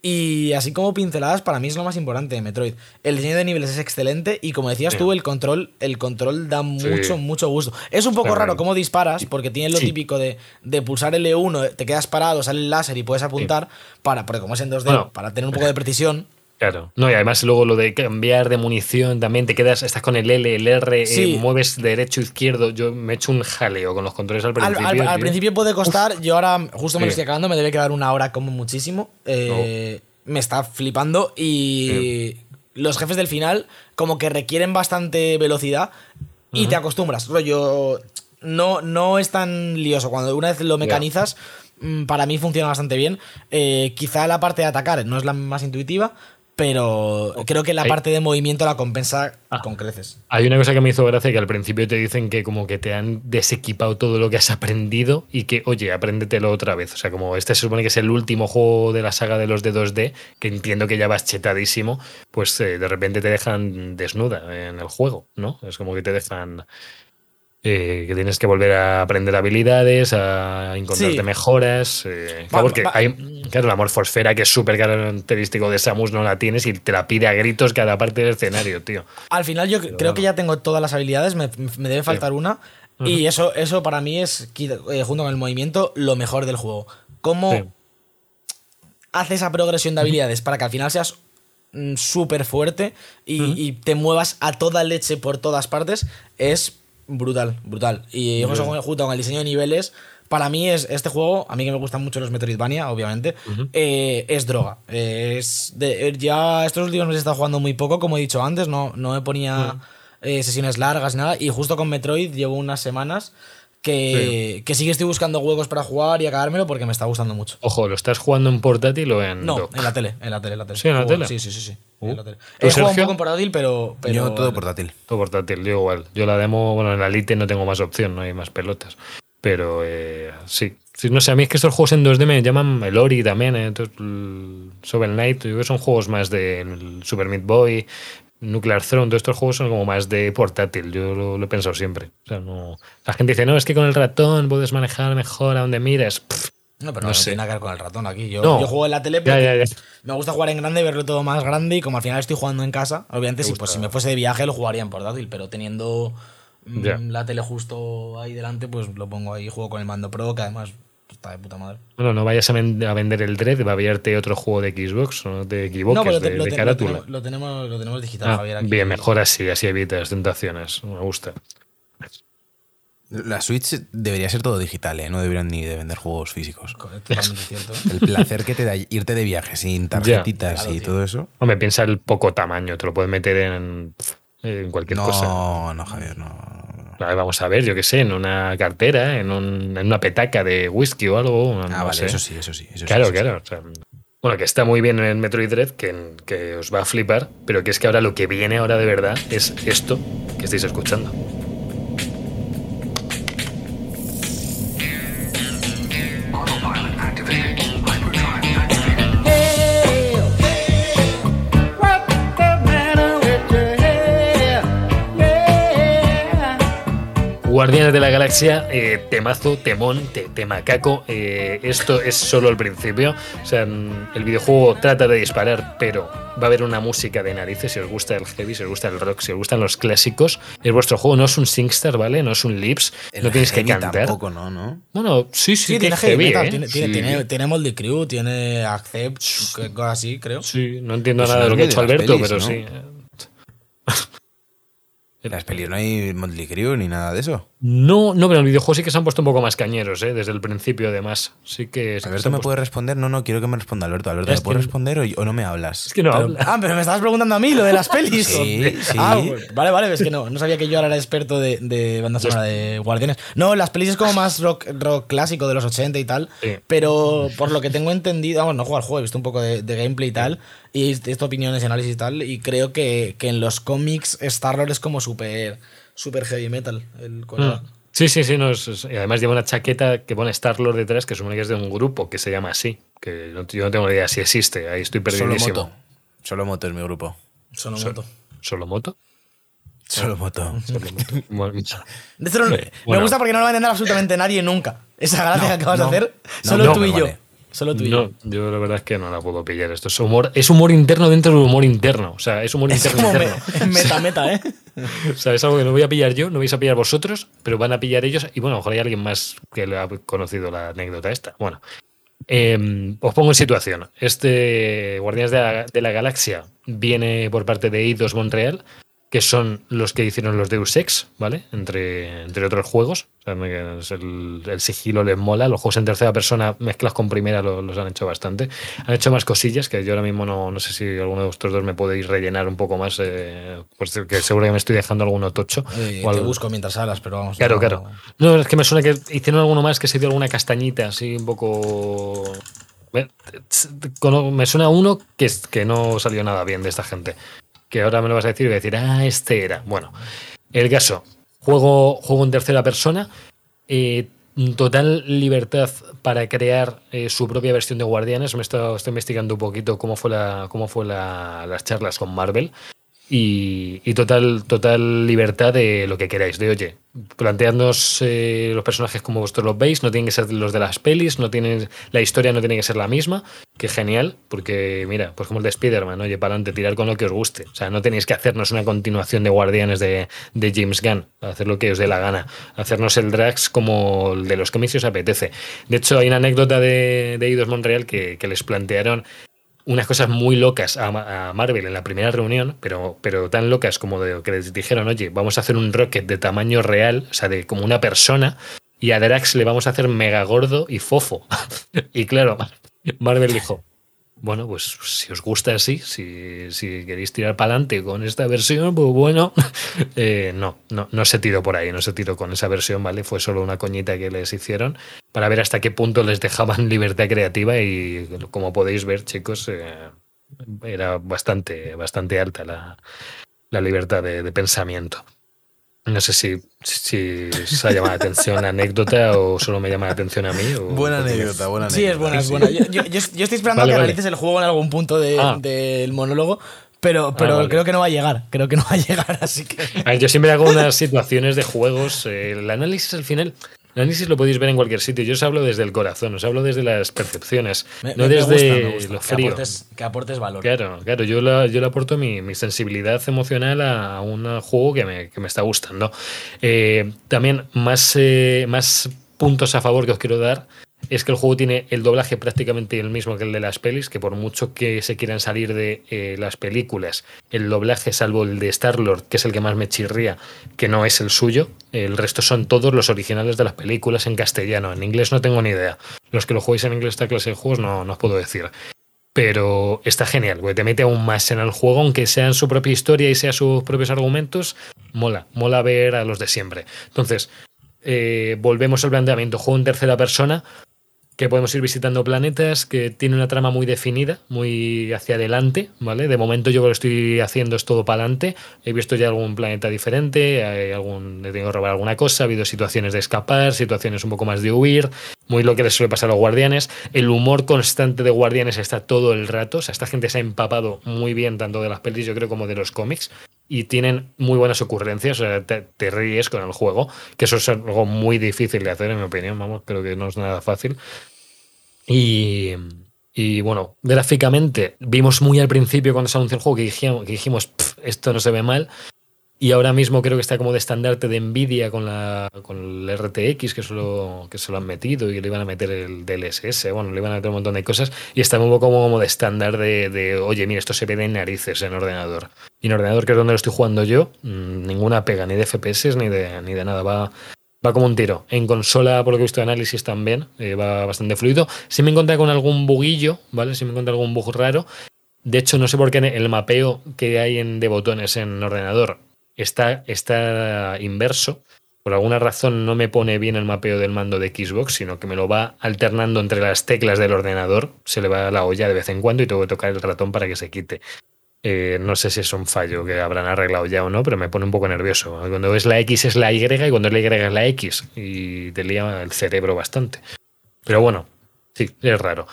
Y así como pinceladas, para mí es lo más importante de Metroid. El diseño de niveles es excelente y como decías Sí. tú, el control, el control da Sí. mucho, mucho gusto. Es un poco raro cómo disparas, porque tiene lo Sí. típico de, de pulsar L1, te quedas parado, sale el láser y puedes apuntar, para, porque como es en 2D, Bueno. para tener un poco de precisión. Claro. No, y además luego lo de cambiar de munición también te quedas, estás con el L, el R, eh, Sí. mueves derecho, izquierdo. Yo me he hecho un jaleo con los controles al principio. al- principio puede costar, yo ahora justo me lo estoy acabando, me debe quedar una hora como muchísimo. eh, Me está flipando y los jefes del final como que requieren bastante velocidad y te acostumbras. Rollo, no, no es tan lioso. Cuando una vez lo mecanizas, mm, para mí funciona bastante bien. Eh, quizá la parte de atacar no es la más intuitiva, pero creo que la Hay- parte de movimiento la compensa Ah. con creces. Hay una cosa que me hizo gracia que al principio te dicen que como que te han desequipado todo lo que has aprendido y que, oye, apréndetelo otra vez. O sea, como este se supone que es el último juego de la saga de los de 2D, que entiendo que ya vas chetadísimo, pues eh, de repente te dejan desnuda en el juego, ¿no? Es como que te dejan... eh, que tienes que volver a aprender habilidades, a encontrarte Sí. mejoras. eh, Va- claro, porque va- hay, claro, la morfosfera que es súper característico de Samus no la tienes y te la pide a gritos cada parte del escenario, tío. Al final yo creo que ya tengo todas las habilidades, me, me debe faltar una. Y eso, eso para mí es, eh, junto con el movimiento, lo mejor del juego. ¿Cómo Sí. hace esa progresión de habilidades para que al final seas mm, súper fuerte y, y te muevas a toda leche por todas partes? Es brutal, brutal. Y junto con el diseño de niveles, para mí es este juego, a mí que me gustan mucho los Metroidvania, obviamente, eh, es droga. Eh, es de- eh, ya estos últimos meses he estado jugando muy poco, como he dicho antes, no, no me ponía eh, sesiones largas, nada. Y justo con Metroid llevo unas semanas que, que sí que estoy buscando juegos para jugar y acabármelo porque me está gustando mucho. Ojo, ¿lo estás jugando en portátil o en No, dock? en la tele, en la tele, en la tele. ¿Sí, en la tele? Sí, sí, sí, sí. Uh. en la tele. ¿Tú, He jugado un poco en portátil, pero, pero Yo todo portátil. Todo portátil, yo igual. Yo la demo, bueno, en la Lite no tengo más opción, no hay más pelotas. Pero eh, sí. Sí, No sé, a mí es que estos juegos en 2D me llaman el Ori también, eh, entonces, el Shovel Knight, yo creo que son juegos más de Super Meat Boy, Nuclear Throne, todos estos juegos son como más de portátil, yo lo, lo he pensado siempre. O sea, no, la gente dice, no, es que con el ratón puedes manejar mejor a donde miras. Pff, No, pero No no, sé. tiene nada que ver con el ratón aquí. Yo, No. yo juego en la tele, pero ya, ya, ya. me gusta jugar en grande, verlo todo más grande y como al final estoy jugando en casa, obviamente si, pues, si me fuese de viaje lo jugaría en portátil, pero teniendo mm, la tele justo ahí delante, pues lo pongo ahí, juego con el mando Pro, que además está de puta madre. Bueno, no vayas a, ven- a vender el Dread, va a haberte otro juego de Xbox, no te equivoques, no, de, lo, de lo carátula. tenemos, lo, tenemos, lo tenemos digital, Ah, Javier. Aquí. bien, mejor así, así evitas tentaciones. Me gusta. La Switch debería ser todo digital, ¿eh? No deberían ni de vender juegos físicos. Cierto. El placer que te da irte de viaje sin tarjetitas claro, y tío. todo eso. Hombre, piensa el poco tamaño, te lo puedes meter en, en cualquier cosa. No, no, Javier, no. Vamos a ver, yo qué sé, en una cartera, en, un- en una petaca de whisky o algo. Ah, no vale, sé. eso sí, eso sí. eso sí, Claro, sí. claro. o sea, bueno, que está muy bien en el Metroid Dread, que, que os va a flipar, pero que es que ahora lo que viene ahora de verdad es esto que estáis escuchando. Guardianes de la Galaxia, eh, temazo, temón, te, temacaco. eh, esto es solo el principio. O sea, mm, el videojuego trata de disparar, pero va a haber una música de narices. Si os gusta el heavy, si os gusta el rock, si os gustan los clásicos, es vuestro juego. No es un SingStar, ¿vale? No es un Lips. El no tienes que cantar. Tampoco, ¿no? ¿no? Bueno, sí, sí, Sí, que tiene heavy heavy, ¿eh? tiene, tiene, Sí. tiene, tiene Moldy Crew, tiene Accept, cosas así, creo. Sí, no entiendo Pues nada de lo que ha hecho Alberto, pelis, pero ¿no? sí. En las pelis no hay Motley Crue ni nada de eso. No, no, pero en el videojuego sí que se han puesto un poco más cañeros, ¿eh? Desde el principio, además. Sí que. sí Alberto me puesto- puede responder. No, no, quiero que me responda Alberto. Alberto, ¿me puedes que- responder o, o no me hablas? Es que no Pero- habla. ah, pero me estabas preguntando a mí lo de las pelis. Sí, sí. Ah, pues, vale, vale, es que no, no sabía que yo ahora era experto de, de banda sonora de Guardianes. No, las pelis es como más rock, rock clásico de los 80 y tal, Sí. pero por lo que tengo entendido, vamos, no juego al juego, he visto un poco de, de gameplay y tal, y visto opiniones y análisis y tal, y creo que, que en los cómics Star-Lord es como súper super heavy metal, el colega. Mm. Sí, sí, sí. No, es- es- y además lleva una chaqueta que pone Star-Lord detrás, que supone que es de un grupo que se llama así. Que no- yo no tengo ni idea si existe. Ahí estoy Solo perdidísimo. moto. Solo moto es mi grupo. ¿Solo moto? Solo moto. Hecho, no- me gusta porque no lo va a entender absolutamente nadie nunca. Esa gracia que acabas no. de hacer, solo no, tú y yo. vale. Solo tú y no, yo. la verdad es que no la puedo pillar. Esto es humor, es humor interno dentro del humor interno. O sea, es humor Es interno. me- interno. meta, meta, ¿eh? O sea, es algo que no voy a pillar yo, no vais a pillar vosotros, pero van a pillar ellos. Y bueno, a lo mejor hay alguien más que le ha conocido la anécdota esta. Bueno, eh, os pongo en situación. Este Guardianes de la, de la Galaxia viene por parte de Eidos Montreal, que son los que hicieron los Deus Ex, ¿vale? Entre, entre otros juegos. O sea, el, el sigilo les mola. Los juegos en tercera persona mezclas con primera lo- los, han hecho bastante. Han hecho más cosillas que yo ahora mismo no, no sé si alguno de vosotros dos me podéis rellenar un poco más. eh, pues que seguro que me estoy dejando alguno tocho. Eh, O te busco mientras hablas, pero vamos. Claro, no- claro. No, es que me suena que hicieron alguno más que se dio alguna castañita así un poco. Me, cono- me suena uno que, que no salió nada bien de esta gente. Que ahora me lo vas a decir y voy a decir, ah, este era. Bueno, el caso. Juego, juego en tercera persona. eh, total libertad para crear eh, su propia versión de Guardianes. Me he estoy investigando un poquito cómo fue, la, cómo fue la- las charlas con Marvel. Y, y total, total libertad de lo que queráis. De oye, planteadnos eh, los personajes como vosotros los veis, no tienen que ser los de las pelis, no tienen, la historia no tiene que ser la misma, que genial, porque mira, pues como el de Spider-Man, oye, para adelante, tirar con lo que os guste. O sea, no tenéis que hacernos una continuación de Guardianes de, de James Gunn, hacer lo que os dé la gana, hacernos el Drax como el de los cómics si os apetece. De hecho, hay una anécdota de, de Eidos Montreal que, que les plantearon unas cosas muy locas a, Ma- a Marvel en la primera reunión, pero, pero tan locas como de que les dijeron, oye, vamos a hacer un rocket de tamaño real, o sea, de como una persona, y a Drax le vamos a hacer mega gordo y fofo. y claro, Marvel dijo, bueno, pues si os gusta así, si, si queréis tirar para adelante con esta versión, pues bueno, eh, no, no, no se tiró por ahí, no se tiró con esa versión, ¿vale? Fue solo una coñita que les hicieron para ver hasta qué punto les dejaban libertad creativa y como podéis ver, chicos, eh, era bastante, bastante alta la, la libertad de, de pensamiento. No sé si, si os ha llamado la atención anécdota o solo me llama la atención a mí. o- Buena anécdota, buena anécdota. Sí, es buena, es buena. Yo, yo- yo- estoy esperando Vale, a que vale. analices el juego en algún punto de- Ah. del monólogo, pero, pero vale. creo que no va a llegar. Creo que no va a llegar, así que. A ver, yo siempre hago unas situaciones de juegos. eh, el análisis al final. El análisis lo podéis ver en cualquier sitio. Yo os hablo desde el corazón, os hablo desde las percepciones, Me- no me- desde gusta, lo Que frío. aportes, que aportes valor. Claro, claro, yo, la- yo le aporto mi, mi sensibilidad emocional a un juego que me, que me está gustando. Eh, también más, eh, más puntos a favor que os quiero dar es que el juego tiene el doblaje prácticamente el mismo que el de las pelis, que por mucho que se quieran salir de eh, las películas, el doblaje, salvo el de Star-Lord, que es el que más me chirría, que no es el suyo, el resto son todos los originales de las películas en castellano. En inglés no tengo ni idea. Los que lo jugáis en inglés esta clase de juegos no, no os puedo decir pero está genial, güey. Te mete aún más en el juego, aunque sea en su propia historia y sea sus propios argumentos. Mola, mola ver a los de siempre. Entonces, eh, volvemos al planteamiento. Juego en tercera persona, que podemos ir visitando planetas, que tiene una trama muy definida, muy hacia adelante, ¿vale? De momento yo lo que estoy haciendo es todo para adelante. He visto ya algún planeta diferente, hay algún, he tenido que robar alguna cosa, ha habido situaciones de escapar, situaciones un poco más de huir, muy lo que les suele pasar a los guardianes. El humor constante de guardianes está todo el rato, o sea, esta gente se ha empapado muy bien tanto de las pelis, yo creo, como de los cómics. Y tienen muy buenas ocurrencias, o sea, te, te ríes con el juego, que eso es algo muy difícil de hacer, en mi opinión, vamos, creo que no es nada fácil. Y, y bueno, gráficamente vimos muy al principio cuando se anunció el juego que dijimos, que dijimos "Pf, esto no se ve mal. Y ahora mismo creo que está como de estandarte de Nvidia con, la, con el RTX, que, solo, que se lo han metido y le iban a meter el DLSS, bueno, le iban a meter un montón de cosas. Y está un poco como, de estándar de, oye, mira, esto se ve de narices en ordenador. Y en ordenador, que es donde lo estoy jugando yo, mmm, ninguna pega, ni de FPS ni de, ni de nada. Va, va como un tiro. En consola, por lo que he visto de análisis también, eh, va bastante fluido. Si me encontré con algún buguillo, ¿vale? Si me encontré algún bug raro. De hecho, no sé por qué el mapeo que hay en, de botones en ordenador está, está inverso. Por alguna razón no me pone bien el mapeo del mando de Xbox, sino que me lo va alternando entre las teclas del ordenador. Se le va la olla de vez en cuando y tengo que tocar el ratón para que se quite. Eh, no sé si es un fallo que habrán arreglado ya o no, pero me pone un poco nervioso. Cuando ves la X es la Y y cuando es la Y es la X. Y te lía el cerebro bastante. Pero bueno, sí, es raro.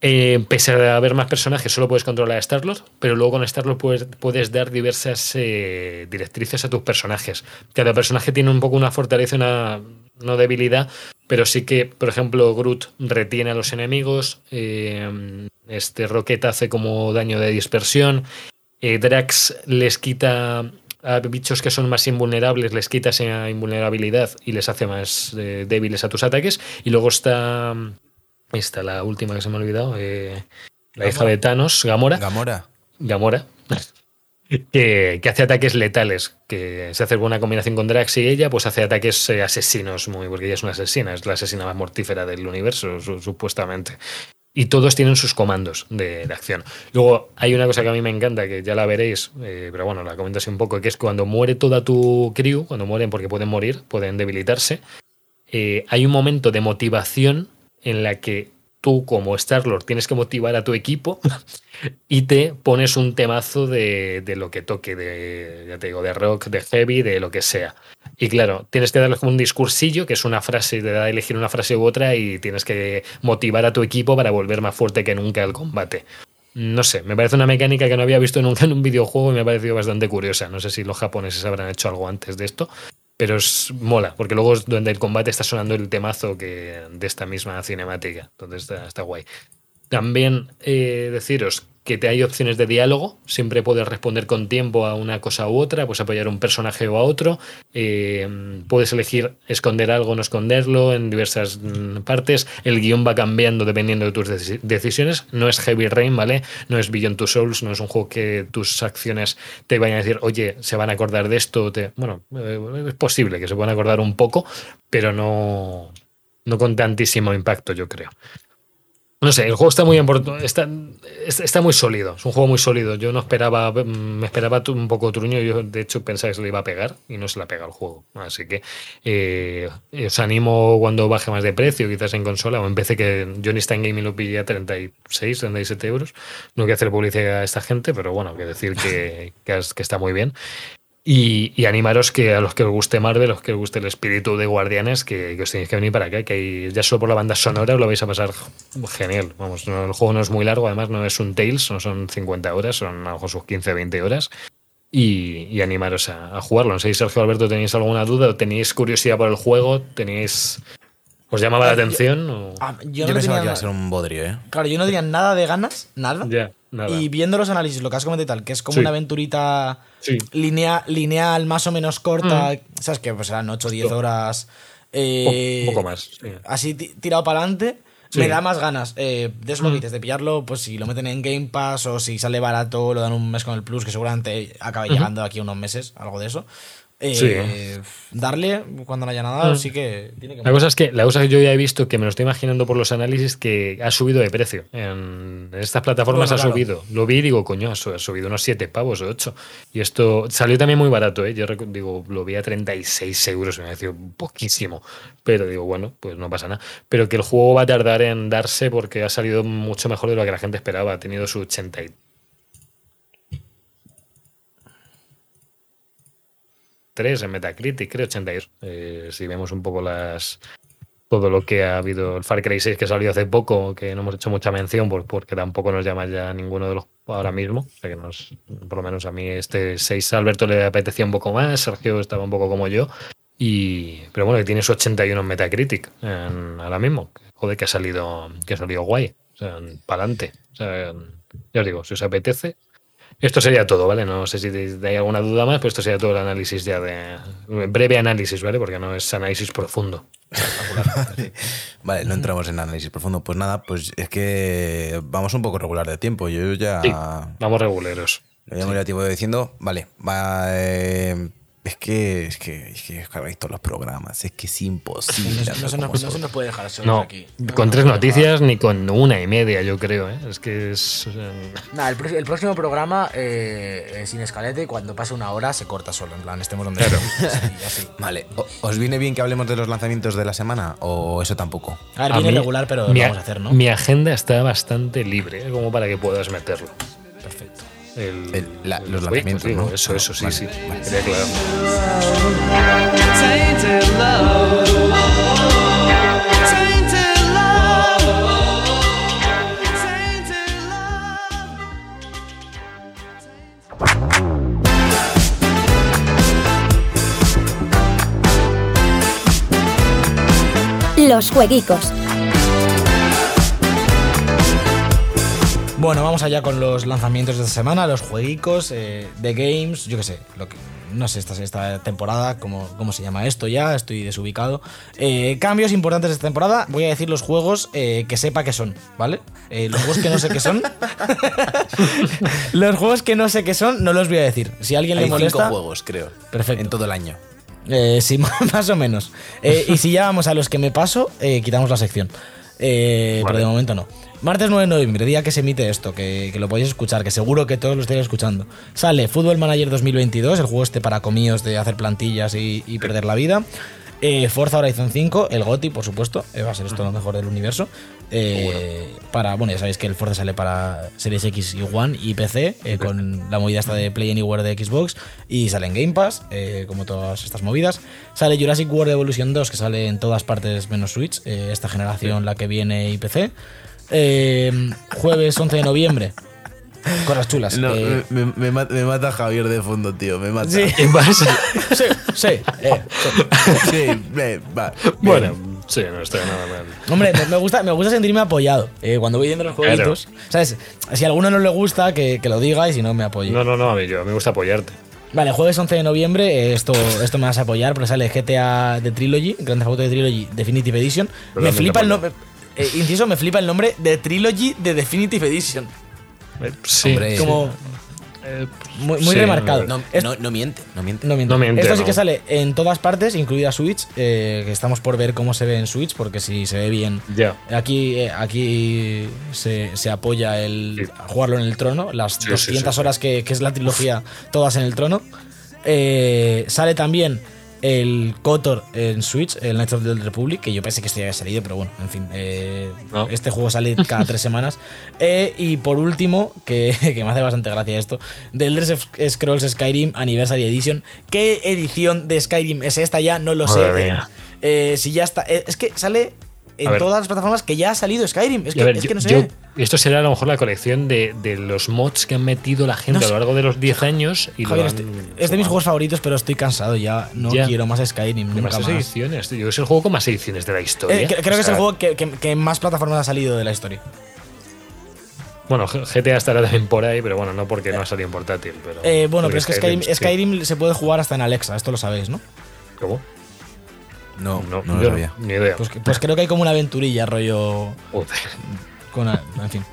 Eh, pese a haber más personajes, solo puedes controlar a Star-Lord, pero luego con Star-Lord puedes, puedes, dar diversas eh, directrices a tus personajes. Cada personaje tiene un poco una fortaleza, una no debilidad, pero sí que, por ejemplo, Groot retiene a los enemigos, eh, este Rocket hace como daño de dispersión, eh, Drax les quita a bichos que son más invulnerables, les quita esa invulnerabilidad y les hace más débiles a tus ataques, y luego está... Esta, la última que se me ha olvidado. Eh, la hija de Thanos, Gamora. Gamora. Gamora. Que, que, hace ataques letales. Que se hace buena combinación con Drax y ella, pues hace ataques eh, asesinos, muy, porque ella es una asesina, es la asesina más mortífera del universo, su, supuestamente. Y todos tienen sus comandos de, de, acción. Luego hay una cosa que a mí me encanta, que ya la veréis, eh, pero bueno, la comento así un poco, que es cuando muere toda tu crew, cuando mueren porque pueden morir, pueden debilitarse, eh, hay un momento de motivación en la que tú como Star-Lord tienes que motivar a tu equipo y te pones un temazo de, de lo que toque, de, te digo, de rock, de heavy, de lo que sea. Y claro, tienes que darle como un discursillo, que es una frase, te da a elegir una frase u otra y tienes que motivar a tu equipo para volver más fuerte que nunca al combate. No sé, me parece una mecánica que no había visto nunca en un videojuego y me ha parecido bastante curiosa. No sé si los japoneses habrán hecho algo antes de esto, pero es mola, porque luego es donde el combate está sonando el temazo que, de esta misma cinemática, está, está guay. También eh, deciros que te hay opciones de diálogo, siempre puedes responder con tiempo a una cosa u otra, puedes apoyar a un personaje o a otro, eh, puedes elegir esconder algo o no esconderlo en diversas mm, partes, el guion va cambiando dependiendo de tus deci- decisiones, no es Heavy Rain, ¿vale? No es Beyond Two Souls, no es un juego que tus acciones te vayan a decir, oye, se van a acordar de esto, bueno, eh, es posible que se puedan acordar un poco, pero no, no con tantísimo impacto, yo creo. No sé, el juego está muy está, está muy sólido, es un juego muy sólido. Yo no esperaba, mm, me esperaba un poco truño, yo de hecho pensaba que se le iba a pegar y no se le ha pegado el juego. Así que eh, os animo cuando baje más de precio, quizás en consola o en que Johnny Stein Gaming lo pilla a 36, 37 euros. No quiero hacer publicidad a esta gente, pero bueno, que decir que, que está muy bien. Y, y animaros que a los que os guste Marvel, a los que os guste el espíritu de Guardianes, que, que os tenéis que venir para acá, que ya solo por la banda sonora os lo vais a pasar genial. Vamos, no, el juego no es muy largo, además no es un Tales, no son 50 horas, son a lo mejor sus 15, 20 horas. Y, y animaros a, a jugarlo. No sé si Sergio Alberto tenéis alguna duda o tenéis curiosidad por el juego, tenéis. ¿Os llamaba la Ah, yo- atención? o- Ah, yo, Yo, no pensaba tenía que iba a ser un bodrio, ¿eh? Claro, yo no tenía nada de ganas, nada. Ya, nada. Y viendo los análisis, lo que has comentado y tal, que es como Sí. una aventurita Sí. linea- lineal, más o menos corta, ¿sabes? Que pues serán 8 o 10 horas. Po- eh, poco más. sí. Así ti- tirado para adelante. Me da más ganas eh, de eso lo Mm. dices, de pillarlo, pues si lo meten en Game Pass o si sale barato, lo dan un mes con el Plus, que seguramente acabe llegando aquí a unos meses, algo de eso. Eh, Darle cuando no haya nada, Mm. sí que tiene que La cosa es que la cosa que yo ya he visto, que me lo estoy imaginando por los análisis, que ha subido de precio. En estas plataformas Bueno, ha claro. subido. Lo vi y digo, coño, ha su- ha subido unos 7 pavos o 8. Y esto salió también muy barato, ¿eh? Yo digo, lo vi a 36 euros, me pareció poquísimo. Pero digo, bueno, pues no pasa nada. Pero que el juego va a tardar en darse porque ha salido mucho mejor de lo que la gente esperaba. Ha tenido su 80 3 en Metacritic, creo 82. Eh, si vemos un poco las todo lo que ha habido, el Far Cry 6 que salió hace poco, que no hemos hecho mucha mención por- porque tampoco nos llama ya ninguno de los ahora mismo, o sea que nos, por lo menos a mí este 6 a Alberto le apetecía un poco más, Sergio estaba un poco como yo, y pero bueno, que tiene su 81 en Metacritic ahora mismo, joder que ha salido, que ha salido guay, o sea, para adelante, o sea, ya os digo, si os apetece, esto sería todo, ¿vale? No sé si hay alguna duda más, pero esto sería todo el análisis ya de. Breve análisis, ¿vale? Porque no es análisis profundo. Vale, no entramos en análisis profundo. Pues nada, pues es que vamos un poco regular de tiempo. Yo ya. Sí, vamos reguleros. Lo llamo ya tiempo diciendo, vale, va, eh, es que es que es que cargáis todos los programas, es que es imposible. No, no se nos, no se nos puede dejar solos No, aquí. con tres noticias ni con una y media, yo creo, ¿eh? Es que es. Nada, el, próximo programa eh, eh, sin escalete, cuando pase una hora se corta solo, en plan, estemos donde estemos. Sí, así. Vale, ¿o- ¿os viene bien que hablemos de los lanzamientos de la semana o eso tampoco? A ver, a viene mí- regular, pero mi, lo a- vamos a hacer, ¿no? Mi agenda está bastante libre, ¿eh? como para que puedas meterlo. El- El- la- los lanzamientos, ¿no? Eso, eso, sí, Vale, sí. vale. Quería aclarar. Los jueguicos. Bueno, vamos allá con los lanzamientos de esta semana, los jueguicos, eh, de games, yo qué sé, lo que, no sé esta, esta temporada, cómo, cómo se llama esto ya, estoy desubicado. Eh, cambios importantes de esta temporada, voy a decir los juegos eh, que sepa que son, ¿vale? Eh, los juegos que no sé qué son. los juegos que no sé qué son, no los voy a decir. Si a alguien Hay le molesta. cinco juegos, creo. Perfecto. En todo el año. Eh, sí, más o menos. Eh, y si ya vamos a los que me paso, eh, quitamos la sección. Eh, Pero de momento no. Martes 9 de noviembre, día que se emite esto, que, que lo podéis escuchar, que seguro que todos lo estáis escuchando. Sale Football Manager 2022, el juego este para comíos de hacer plantillas y, y perder la vida. Eh, Forza Horizon 5, el GOTI, por supuesto, eh, va a ser esto lo mejor del universo. Eh, para, bueno, ya sabéis que el Forza sale para Series X y One y PC, eh, con la movida esta de Play Anywhere de Xbox, y sale en Game Pass, como todas estas movidas. Sale Jurassic World Evolution 2, que sale en todas partes menos Switch, esta generación, la que viene y PC. Eh, jueves 11 de noviembre. Cosas chulas. No, eh, me, me- me ma- me mata Javier de fondo, tío. Me mata. sí, ¿Qué pasa? sí, sí, eh, sí. Sí, eh, va. Bueno, sí, no está nada mal. Hombre, me, me gusta, me gusta sentirme apoyado eh, cuando voy viendo los Claro. jueguitos. ¿Sabes? Si a alguno no le gusta, que, que lo diga y si no, me apoye. No, no, no, a mí, yo, a mí me gusta apoyarte. Vale, jueves 11 de noviembre, eh, esto, esto me vas a apoyar porque sale GTA de Trilogy, Grand Theft Auto de Trilogy Definitive Edition. me flipa el nombre. Eh, inciso, me flipa el nombre de Trilogy de Definitive Edition. Eh, Sí. Hombre, Como Eh, muy, muy sí, remarcado. No, Es- no, no miente, no miente. No miente, Esto sí que sale en todas partes, incluida Switch, eh, que estamos por ver cómo se ve en Switch, porque si se ve bien. Ya. Aquí, eh, aquí se, se apoya el Sí. jugarlo en el trono, las Sí, sí, 200 sí, sí. horas que, que es la trilogía, todas en el trono. Eh, sale también el KOTOR en Switch, el Knights of the Old Republic, que yo pensé que este ya había salido, pero bueno, en fin, eh, No. este juego sale cada tres semanas. Eh, y por último, que, que me hace bastante gracia esto, The Elder Scrolls Skyrim Anniversary Edition. ¿Qué edición de Skyrim es esta ya? No lo sé. Eh, si ya está. eh, es que sale en ver. todas las plataformas que ya ha salido Skyrim. Es Y que, a ver, es yo- que no sé. yo- esto será a lo mejor la colección de, de los mods que han metido la gente No a lo largo de los 10 años. Y lo Javier, han este- es de mis juegos favoritos, pero estoy cansado ya. No Ya. quiero más Skyrim. Nunca Demasiadas más. ediciones. tío. Es el juego con más ediciones de la historia. Eh, cre- creo O que es el juego que, que- más plataformas ha salido de la historia. Bueno, GTA estará también por ahí, pero bueno, no porque no ha salido en portátil. Pero Eh, bueno, pero es que. Skyrim se puede jugar hasta en Alexa, esto lo sabéis, ¿no? ¿Cómo? No, No, no, lo yo sabía. Ni idea. Pues, pues creo que hay como una aventurilla, rollo. Joder. Con, en fin.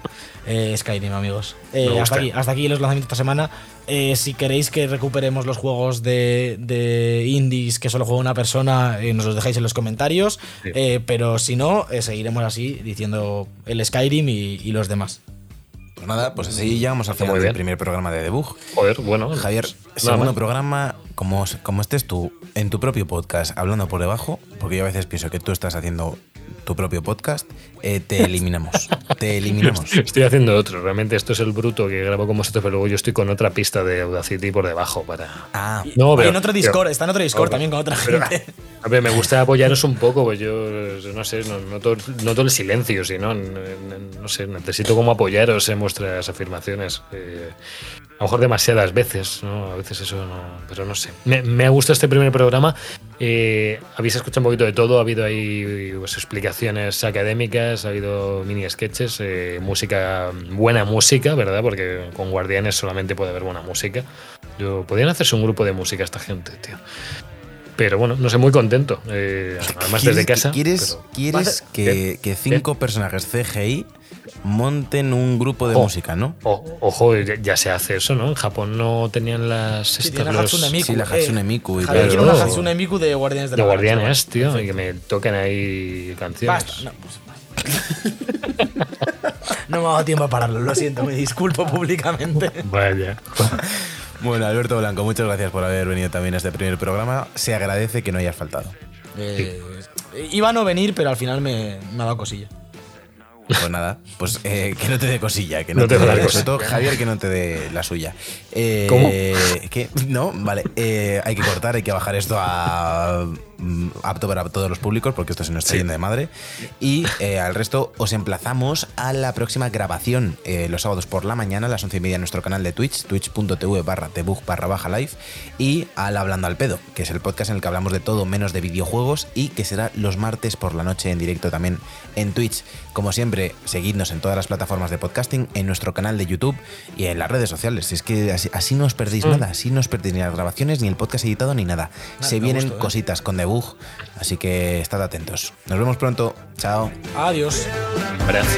Eh, Skyrim, amigos. Eh, hasta, aquí, hasta aquí los lanzamientos de esta semana. Eh, si queréis que recuperemos los juegos de, de indies que solo juega una persona, eh, nos los dejáis en los comentarios. Sí. Eh, pero si no, eh, seguiremos así diciendo el Skyrim y, y los demás. Pues nada, pues así llegamos al final del primer programa de Debug. Joder, bueno. Javier, pues, segundo programa, como, como estés tú en tu propio podcast hablando por debajo, porque yo a veces pienso que tú estás haciendo tu propio podcast, eh, te eliminamos. te eliminamos. Estoy haciendo otro. Realmente esto es el bruto que grabo con vosotros, pero luego yo estoy con otra pista de Audacity por debajo para. Ah, No, pero- en otro Discord, pero- está en otro Discord también con otra gente. A ver, me gusta apoyaros un poco, pues yo no sé, no, noto, noto el silencio, si no, N- n- no sé, necesito como apoyaros en vuestras afirmaciones. eh, a lo mejor demasiadas veces, ¿no? A veces eso no, pero no sé. Me, me ha gustado este primer programa. eh, habéis escuchado un poquito de todo, ha habido ahí pues, explicaciones académicas, ha habido mini sketches, eh, música, buena música, ¿verdad? Porque con Guardianes solamente puede haber buena música. Yo, podrían hacerse un grupo de música esta gente, tío. Pero bueno, no sé, muy contento. eh, además ¿Quieres- desde casa. ¿Quieres, pero- quieres que, que cinco personajes CGI monten un grupo de Oh. música, no? O- ojo, ya, ya se hace eso, ¿no? En Japón no tenían las Sí, estas, la los- Hatsune Miku. Sí, la eh, Hatsune Miku y Javier todo quiere eso. una Hatsune Miku de Guardianes de de la guardianes, tío, y que me toquen ahí canciones. Basta. No, pues- no me ha dado tiempo a pararlo, lo siento, me disculpo públicamente. Vaya. Bueno, Alberto Blanco, muchas gracias por haber venido también a este primer programa. Se agradece que no hayas faltado. Eh, iba a no venir, pero al final me, me ha dado cosilla. Pues nada, pues eh, que no te dé cosilla, que no, No te te dé, sobre todo Javier que no te dé la suya. Eh, ¿Cómo? ¿qué? No, vale, eh, hay que cortar, hay que bajar esto a apto para todos los públicos porque esto se nos está Sí. yendo de madre. Y eh, al resto os emplazamos a la próxima grabación eh, los sábados por la mañana a las once y media en nuestro canal de Twitch, twitch.tv barra debug barra baja live y al Hablando al Pedo, que es el podcast en el que hablamos de todo menos de videojuegos y que será los martes por la noche en directo también en Twitch. Como siempre, seguidnos en todas las plataformas de podcasting, en nuestro canal de YouTube y en las redes sociales. Es que así, así no os perdéis nada, así no os perdéis ni las grabaciones, ni el podcast editado, ni nada. Se vienen ¿eh? cositas con debug, así que estad atentos. Nos vemos pronto. Chao. Adiós. Un abrazo.